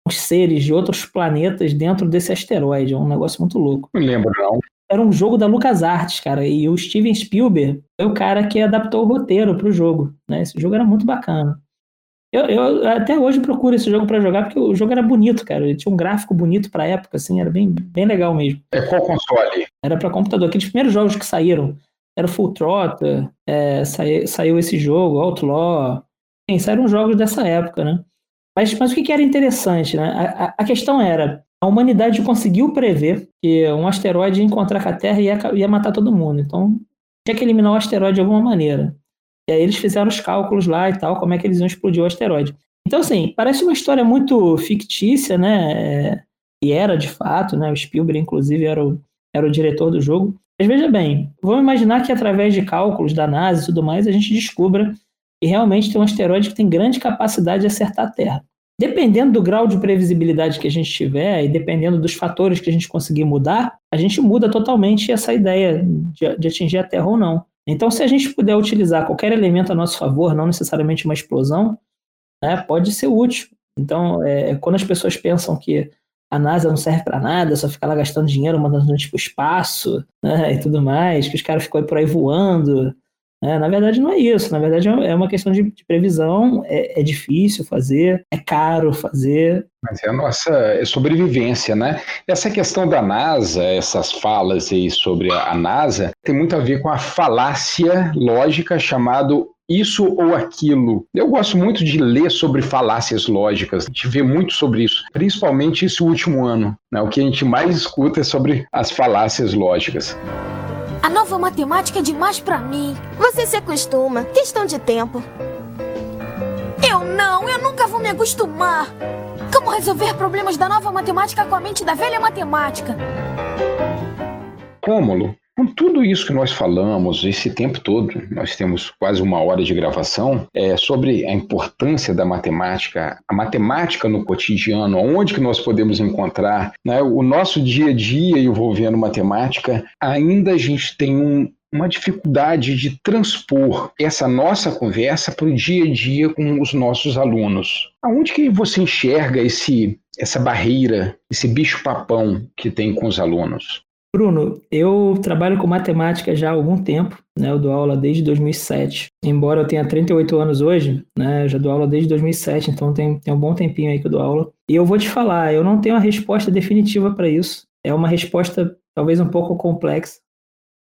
uns seres de outros planetas dentro desse asteroide. É um negócio muito louco. Não lembro, não. Era um jogo da LucasArts, cara, e o Steven Spielberg foi o cara que adaptou o roteiro para o jogo. Né? Esse jogo era muito bacana. Eu, eu até hoje procuro esse jogo para jogar porque o jogo era bonito, cara. Ele tinha um gráfico bonito para época, assim, era bem, bem legal mesmo. É qual console? Era para computador. Aqueles primeiros jogos que saíram era Full Throttle, é, saiu, saiu esse jogo, Outlaw. Enfim, saíram jogos dessa época, né? Mas, mas o que, que era interessante, né? A, a, questão era, a humanidade conseguiu prever que um asteroide ia encontrar com a Terra e ia, ia matar todo mundo. Então, tinha que eliminar o asteroide de alguma maneira. E aí eles fizeram os cálculos lá e tal, como é que eles iam explodir o asteroide. Então, assim, parece uma história muito fictícia, né? É, e era de fato, né? O Spielberg, inclusive, era o, era o diretor do jogo. Mas veja bem, vamos imaginar que através de cálculos da NASA e tudo mais, a gente descubra e realmente tem um asteroide que tem grande capacidade de acertar a Terra. Dependendo do grau de previsibilidade que a gente tiver e dependendo dos fatores que a gente conseguir mudar, a gente muda totalmente essa ideia de, de atingir a Terra ou não. Então, se a gente puder utilizar qualquer elemento a nosso favor, não necessariamente uma explosão, né, pode ser útil. Então, é, quando as pessoas pensam que a NASA não serve para nada, só fica lá gastando dinheiro, mandando gente para o espaço né, e tudo mais, que os caras ficam por aí voando, é, na verdade, não é isso. Na verdade, é, é uma questão de, de previsão. É, é, difícil fazer, é caro fazer. Mas é a nossa sobrevivência, né? Essa questão da NASA, essas falas aí sobre a NASA, tem muito a ver com a falácia lógica chamado isso ou aquilo. Eu gosto muito de ler sobre falácias lógicas, de ver muito sobre isso, principalmente esse último ano. Né? O que a gente mais escuta é sobre as falácias lógicas. A nova matemática é demais para mim. Você se acostuma. Questão de tempo. Eu não, eu nunca vou me acostumar. Como resolver problemas da nova matemática com a mente da velha matemática? Cômulo, com tudo isso que nós falamos, esse tempo todo, nós temos quase uma hora de gravação, é, sobre a importância da matemática, a matemática no cotidiano, onde que nós podemos encontrar, né, o nosso dia a dia envolvendo matemática, ainda a gente tem um, uma dificuldade de transpor essa nossa conversa para o dia a dia com os nossos alunos. Aonde que você enxerga esse, essa barreira, esse bicho-papão que tem com os alunos? Bruno, eu trabalho com matemática já há algum tempo, né? Eu dou aula desde 2007. Embora eu tenha 38 anos hoje, né? Eu já dou aula desde 2007, então tem, tem um bom tempinho aí que eu dou aula. E eu vou te falar, eu não tenho uma resposta definitiva para isso. É uma resposta talvez um pouco complexa.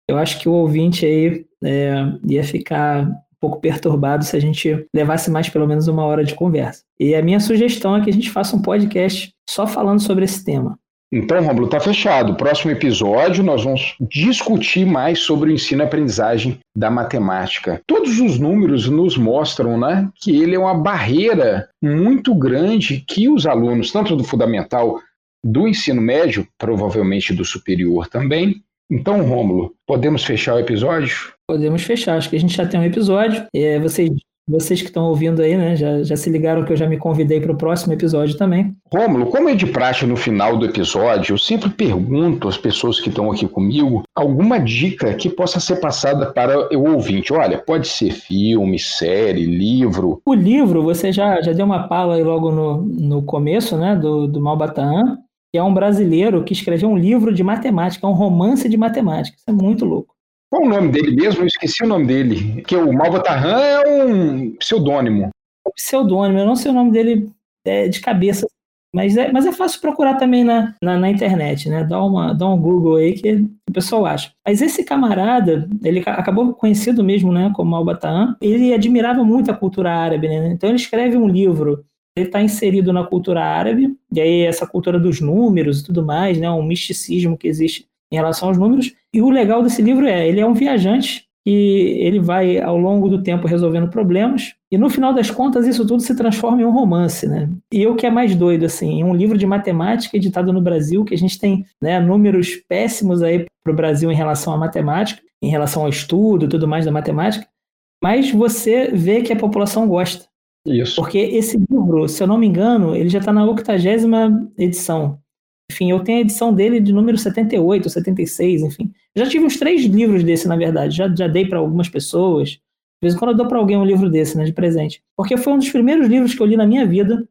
Eu acho que o ouvinte aí é, ia ficar um pouco perturbado se a gente levasse mais pelo menos uma hora de conversa. E a minha sugestão é que a gente faça um podcast só falando sobre esse tema. Então, Romulo, está fechado. Próximo episódio nós vamos discutir mais sobre o ensino e aprendizagem da matemática. Todos os números nos mostram né, que ele é uma barreira muito grande que os alunos, tanto do fundamental, do ensino médio, provavelmente do superior também. Então, Rômulo, podemos fechar o episódio? Podemos fechar. Acho que a gente já tem um episódio. É, vocês vocês que estão ouvindo aí, né, já, já se ligaram que eu já me convidei para o próximo episódio também. Rômulo, como é de praxe no final do episódio, eu sempre pergunto às pessoas que estão aqui comigo alguma dica que possa ser passada para o ouvinte. Olha, pode ser filme, série, livro. O livro, você já, já deu uma pala aí logo no, no começo, né, do, do Malbataan, que é um brasileiro que escreveu um livro de matemática, um romance de matemática. Isso é muito louco. Qual o nome dele mesmo? Eu esqueci o nome dele. Porque o Malvatarran é um pseudônimo. É pseudônimo, eu não sei o nome dele é, de cabeça, mas é, mas é fácil procurar também na, na, na, internet, né? Dá, uma, dá um Google aí que o pessoal acha. Mas esse camarada, ele acabou conhecido mesmo né, como Malbataan, ele admirava muito a cultura árabe, né? Então ele escreve um livro ele está inserido na cultura árabe, e aí essa cultura dos números e tudo mais, né, um misticismo que existe em relação aos números. E o legal desse livro é, ele é um viajante que ele vai ao longo do tempo resolvendo problemas e no final das contas isso tudo se transforma em um romance, né? E o que é mais doido assim, um livro de matemática editado no Brasil que a gente tem né, números péssimos aí para o Brasil em relação à matemática, em relação ao estudo, e tudo mais da matemática, mas você vê que a população gosta. Isso. Porque esse livro, se eu não me engano, ele já está na octagésima edição. Enfim, eu tenho a edição dele de número 78, 76, enfim. Já tive uns três livros desse, na verdade. Já, já dei para algumas pessoas. De vez em quando eu dou para alguém um livro desse, né, de presente. Porque foi um dos primeiros livros que eu li na minha vida.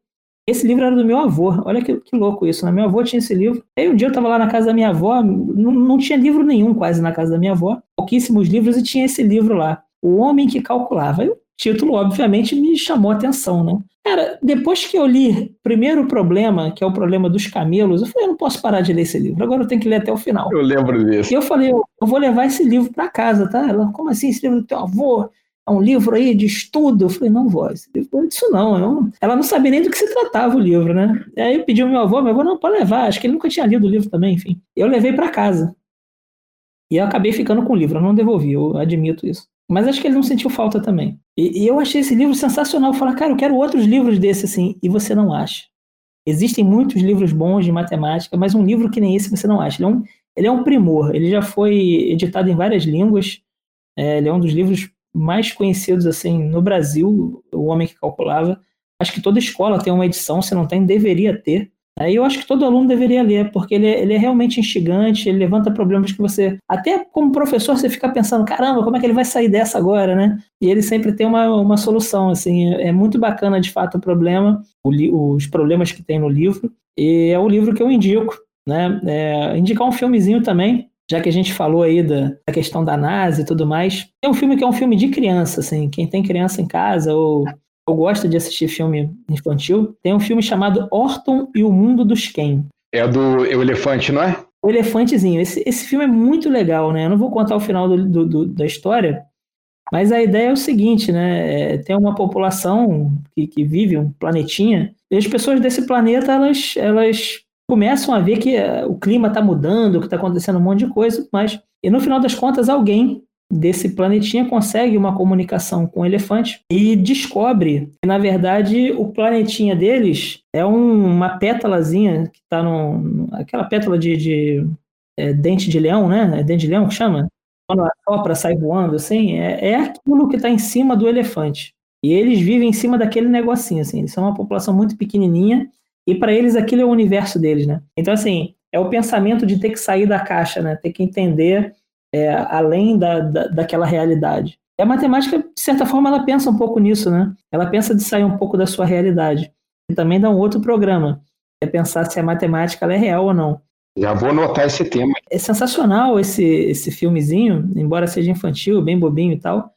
Esse livro era do meu avô. Olha que, que louco isso, né? Meu avô tinha esse livro. Aí um dia eu estava lá na casa da minha avó, não, não tinha livro nenhum quase na casa da minha avó. Pouquíssimos livros e tinha esse livro lá. O Homem que Calculava. O título, obviamente, me chamou a atenção, né? Cara, depois que eu li primeiro o problema, que é o problema dos camelos, eu falei, eu não posso parar de ler esse livro, agora eu tenho que ler até o final. Eu lembro disso. E eu falei, eu, vou levar esse livro para casa, tá? Ela, como assim, esse livro do teu avô? É um livro aí de estudo? Eu falei, não vou, esse livro não é disso não. Ela não sabia nem do que se tratava o livro, né? Aí eu pedi ao meu avô, meu avô, não, pode levar, acho que ele nunca tinha lido o livro também, enfim. Eu levei para casa. E eu acabei ficando com o livro, eu não devolvi, eu admito isso. Mas acho que ele não sentiu falta também. E, e eu achei esse livro sensacional. Eu falei, cara, eu quero outros livros desse assim. E você não acha. Existem muitos livros bons de matemática, mas um livro que nem esse você não acha. Ele é um, ele é um primor. Ele já foi editado em várias línguas. É, ele é um dos livros mais conhecidos assim no Brasil, O Homem que Calculava. Acho que toda escola tem uma edição, se não tem, deveria ter. Aí eu acho que todo aluno deveria ler, porque ele é, ele é, realmente instigante, ele levanta problemas que você, até como professor, você fica pensando, caramba, como é que ele vai sair dessa agora, né? E ele sempre tem uma, uma solução, assim, é, é muito bacana de fato o problema, o, os problemas que tem no livro, e é o livro que eu indico, né? É, indicar um filmezinho também, já que a gente falou aí da, da, questão da NASA e tudo mais, é um filme que é um filme de criança, assim, quem tem criança em casa ou eu gosto de assistir filme infantil, tem um filme chamado Orton e o Mundo dos Ken. É do é o Elefante, não é? O Elefantezinho. Esse, esse filme é muito legal, né? Eu não vou contar o final do, do, do, da história, mas a ideia é o seguinte, né? É, tem uma população que, que vive um planetinha, e as pessoas desse planeta, elas, elas começam a ver que uh, o clima está mudando, que está acontecendo um monte de coisa, mas e no final das contas alguém desse planetinha consegue uma comunicação com o elefante e descobre que, na verdade, o planetinha deles é um, uma pétalazinha que está no. aquela pétala de, de é, dente de leão, né? É dente de leão que chama? Quando a cobra sai voando, assim, é, é aquilo que está em cima do elefante. E eles vivem em cima daquele negocinho, assim. Eles são uma população muito pequenininha e para eles aquilo é o universo deles, né? Então, assim, é o pensamento de ter que sair da caixa, né? Ter que entender é, além da, da, daquela realidade. E a matemática, de certa forma, ela pensa um pouco nisso, né? Ela pensa de sair um pouco da sua realidade. E também dá um outro programa, é pensar se a matemática é real ou não. Já vou anotar esse tema. É sensacional esse, esse filmezinho, embora seja infantil, bem bobinho e tal.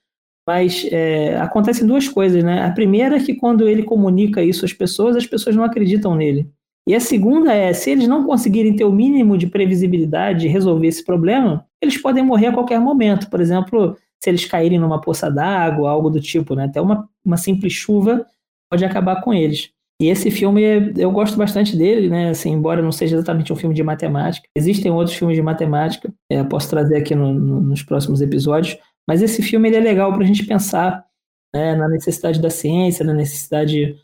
Mas é, acontecem duas coisas, né? A primeira é que quando ele comunica isso às pessoas, as pessoas não acreditam nele. E a segunda é, se eles não conseguirem ter o mínimo de previsibilidade de resolver esse problema, eles podem morrer a qualquer momento. Por exemplo, se eles caírem numa poça d'água, algo do tipo, né? Até uma, uma simples chuva pode acabar com eles. E esse filme, eu gosto bastante dele, né? Assim, embora não seja exatamente um filme de matemática. Existem outros filmes de matemática, é, posso trazer aqui no, no, nos próximos episódios. Mas esse filme ele é legal para a gente pensar né, na necessidade da ciência, na necessidade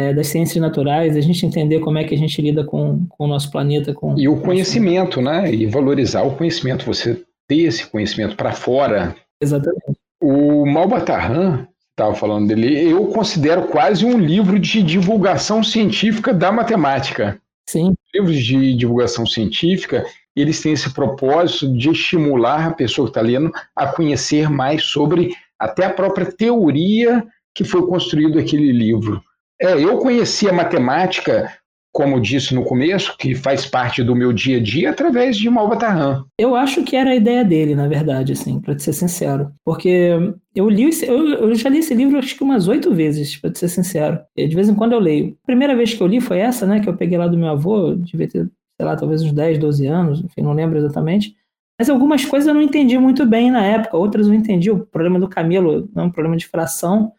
é, das ciências naturais, a gente entender como é que a gente lida com, com o nosso planeta. Com, e o conhecimento, né? E valorizar o conhecimento, você ter esse conhecimento para fora. Exatamente. O Malbatarran, estava falando dele, eu considero quase um livro de divulgação científica da matemática. Sim. Livros de divulgação científica, eles têm esse propósito de estimular a pessoa que está lendo a conhecer mais sobre até a própria teoria que foi construído aquele livro. É, eu conheci a matemática, como disse no começo, que faz parte do meu dia a dia através de Malbatarran. Eu acho que era a ideia dele, na verdade, assim, para ser sincero. Porque eu li esse, eu, eu, já li esse livro acho que umas oito vezes, para ser sincero. De vez em quando eu leio. A primeira vez que eu li foi essa, né, que eu peguei lá do meu avô, devia ter, sei lá, talvez uns 10, 12 anos, enfim, não lembro exatamente. Mas algumas coisas eu não entendi muito bem na época, outras eu entendi. O problema do Camilo é um problema de fração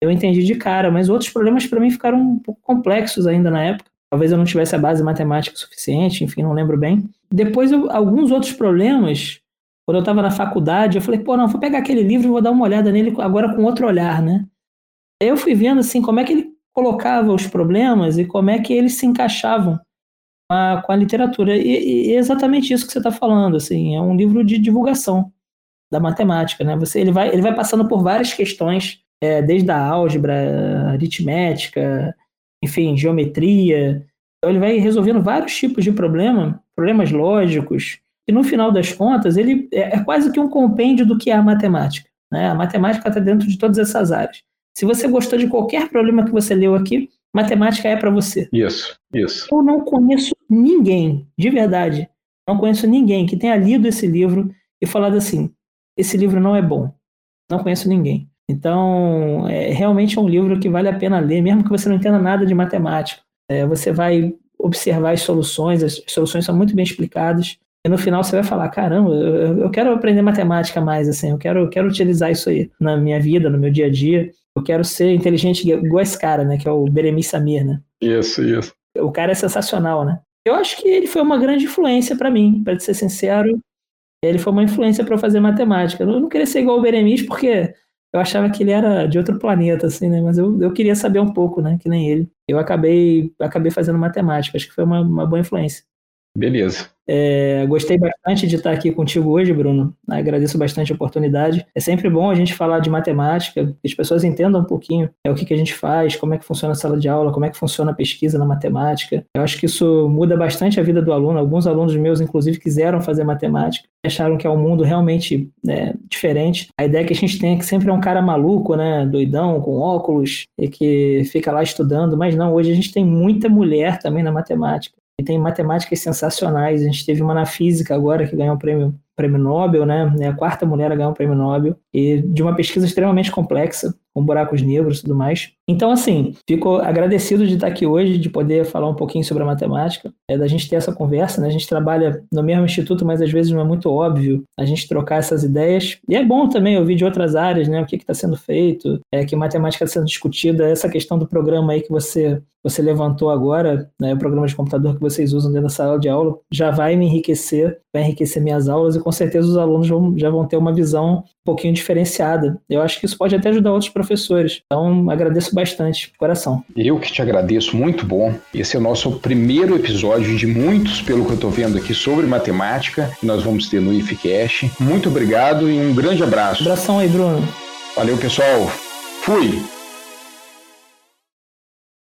eu entendi de cara, mas outros problemas para mim ficaram um pouco complexos ainda na época. Talvez eu não tivesse a base matemática suficiente, enfim, não lembro bem. Depois, eu, alguns outros problemas, quando eu estava na faculdade, eu falei, pô, não, vou pegar aquele livro e vou dar uma olhada nele agora com outro olhar, né? Aí eu fui vendo, assim, como é que ele colocava os problemas e como é que eles se encaixavam com a, com a literatura. E, e, é exatamente isso que você está falando, assim, é um livro de divulgação da matemática, né? Você, ele, vai, ele vai passando por várias questões é, desde a álgebra, aritmética, enfim, geometria. Então ele vai resolvendo vários tipos de problema, problemas lógicos, e no final das contas ele é, é quase que um compêndio do que é a matemática. Né? A matemática está dentro de todas essas áreas. Se você gostou de qualquer problema que você leu aqui, matemática é para você. Isso, isso. Eu não conheço ninguém, de verdade, não conheço ninguém que tenha lido esse livro e falado assim: esse livro não é bom. Não conheço ninguém. Então, é, realmente é um livro que vale a pena ler, mesmo que você não entenda nada de matemática. É, você vai observar as soluções, as soluções são muito bem explicadas, e no final você vai falar: caramba, eu, eu quero aprender matemática mais, assim, eu quero, eu quero utilizar isso aí na minha vida, no meu dia a dia. Eu quero ser inteligente igual esse cara, né, que é o Beremi Samir, né? Isso, isso. O cara é sensacional, né? Eu acho que ele foi uma grande influência para mim, para ser sincero. Ele foi uma influência para eu fazer matemática. Eu não queria ser igual o Beremiz, porque eu achava que ele era de outro planeta, assim, né? Mas eu, eu queria saber um pouco, né? Que nem ele. Eu acabei, acabei fazendo matemática, acho que foi uma, uma boa influência. Beleza. É, gostei bastante de estar aqui contigo hoje, Bruno. Agradeço bastante a oportunidade. É sempre bom a gente falar de matemática, que as pessoas entendam um pouquinho é, o que, que a gente faz, como é que funciona a sala de aula, como é que funciona a pesquisa na matemática. Eu acho que isso muda bastante a vida do aluno. Alguns alunos meus, inclusive, quiseram fazer matemática, acharam que é um mundo realmente né, diferente. A ideia que a gente tem é que sempre é um cara maluco, né, doidão, com óculos, e que fica lá estudando, mas não, hoje a gente tem muita mulher também na matemática. E tem matemáticas sensacionais. A gente teve uma na física agora que ganhou um prêmio prêmio Nobel, né? É a quarta mulher a ganhar um prêmio Nobel, e de uma pesquisa extremamente complexa, com buracos negros e tudo mais. Então, assim, fico agradecido de estar aqui hoje, de poder falar um pouquinho sobre a matemática, é da gente ter essa conversa, né? A gente trabalha no mesmo instituto, mas às vezes não é muito óbvio a gente trocar essas ideias. E é bom também ouvir de outras áreas, né? O que está sendo feito, é, que matemática está sendo discutida, essa questão do programa aí que você você levantou agora, né, o programa de computador que vocês usam dentro da sala de aula, já vai me enriquecer, vai enriquecer minhas aulas e com certeza os alunos vão, já vão ter uma visão um pouquinho diferenciada. Eu acho que isso pode até ajudar outros professores. Então, agradeço bastante, coração. Eu que te agradeço, muito bom. Esse é o nosso primeiro episódio de muitos, pelo que eu estou vendo aqui, sobre matemática, que nós vamos ter no IFCast. Muito obrigado e um grande abraço. abração aí, Bruno. Valeu, pessoal. Fui!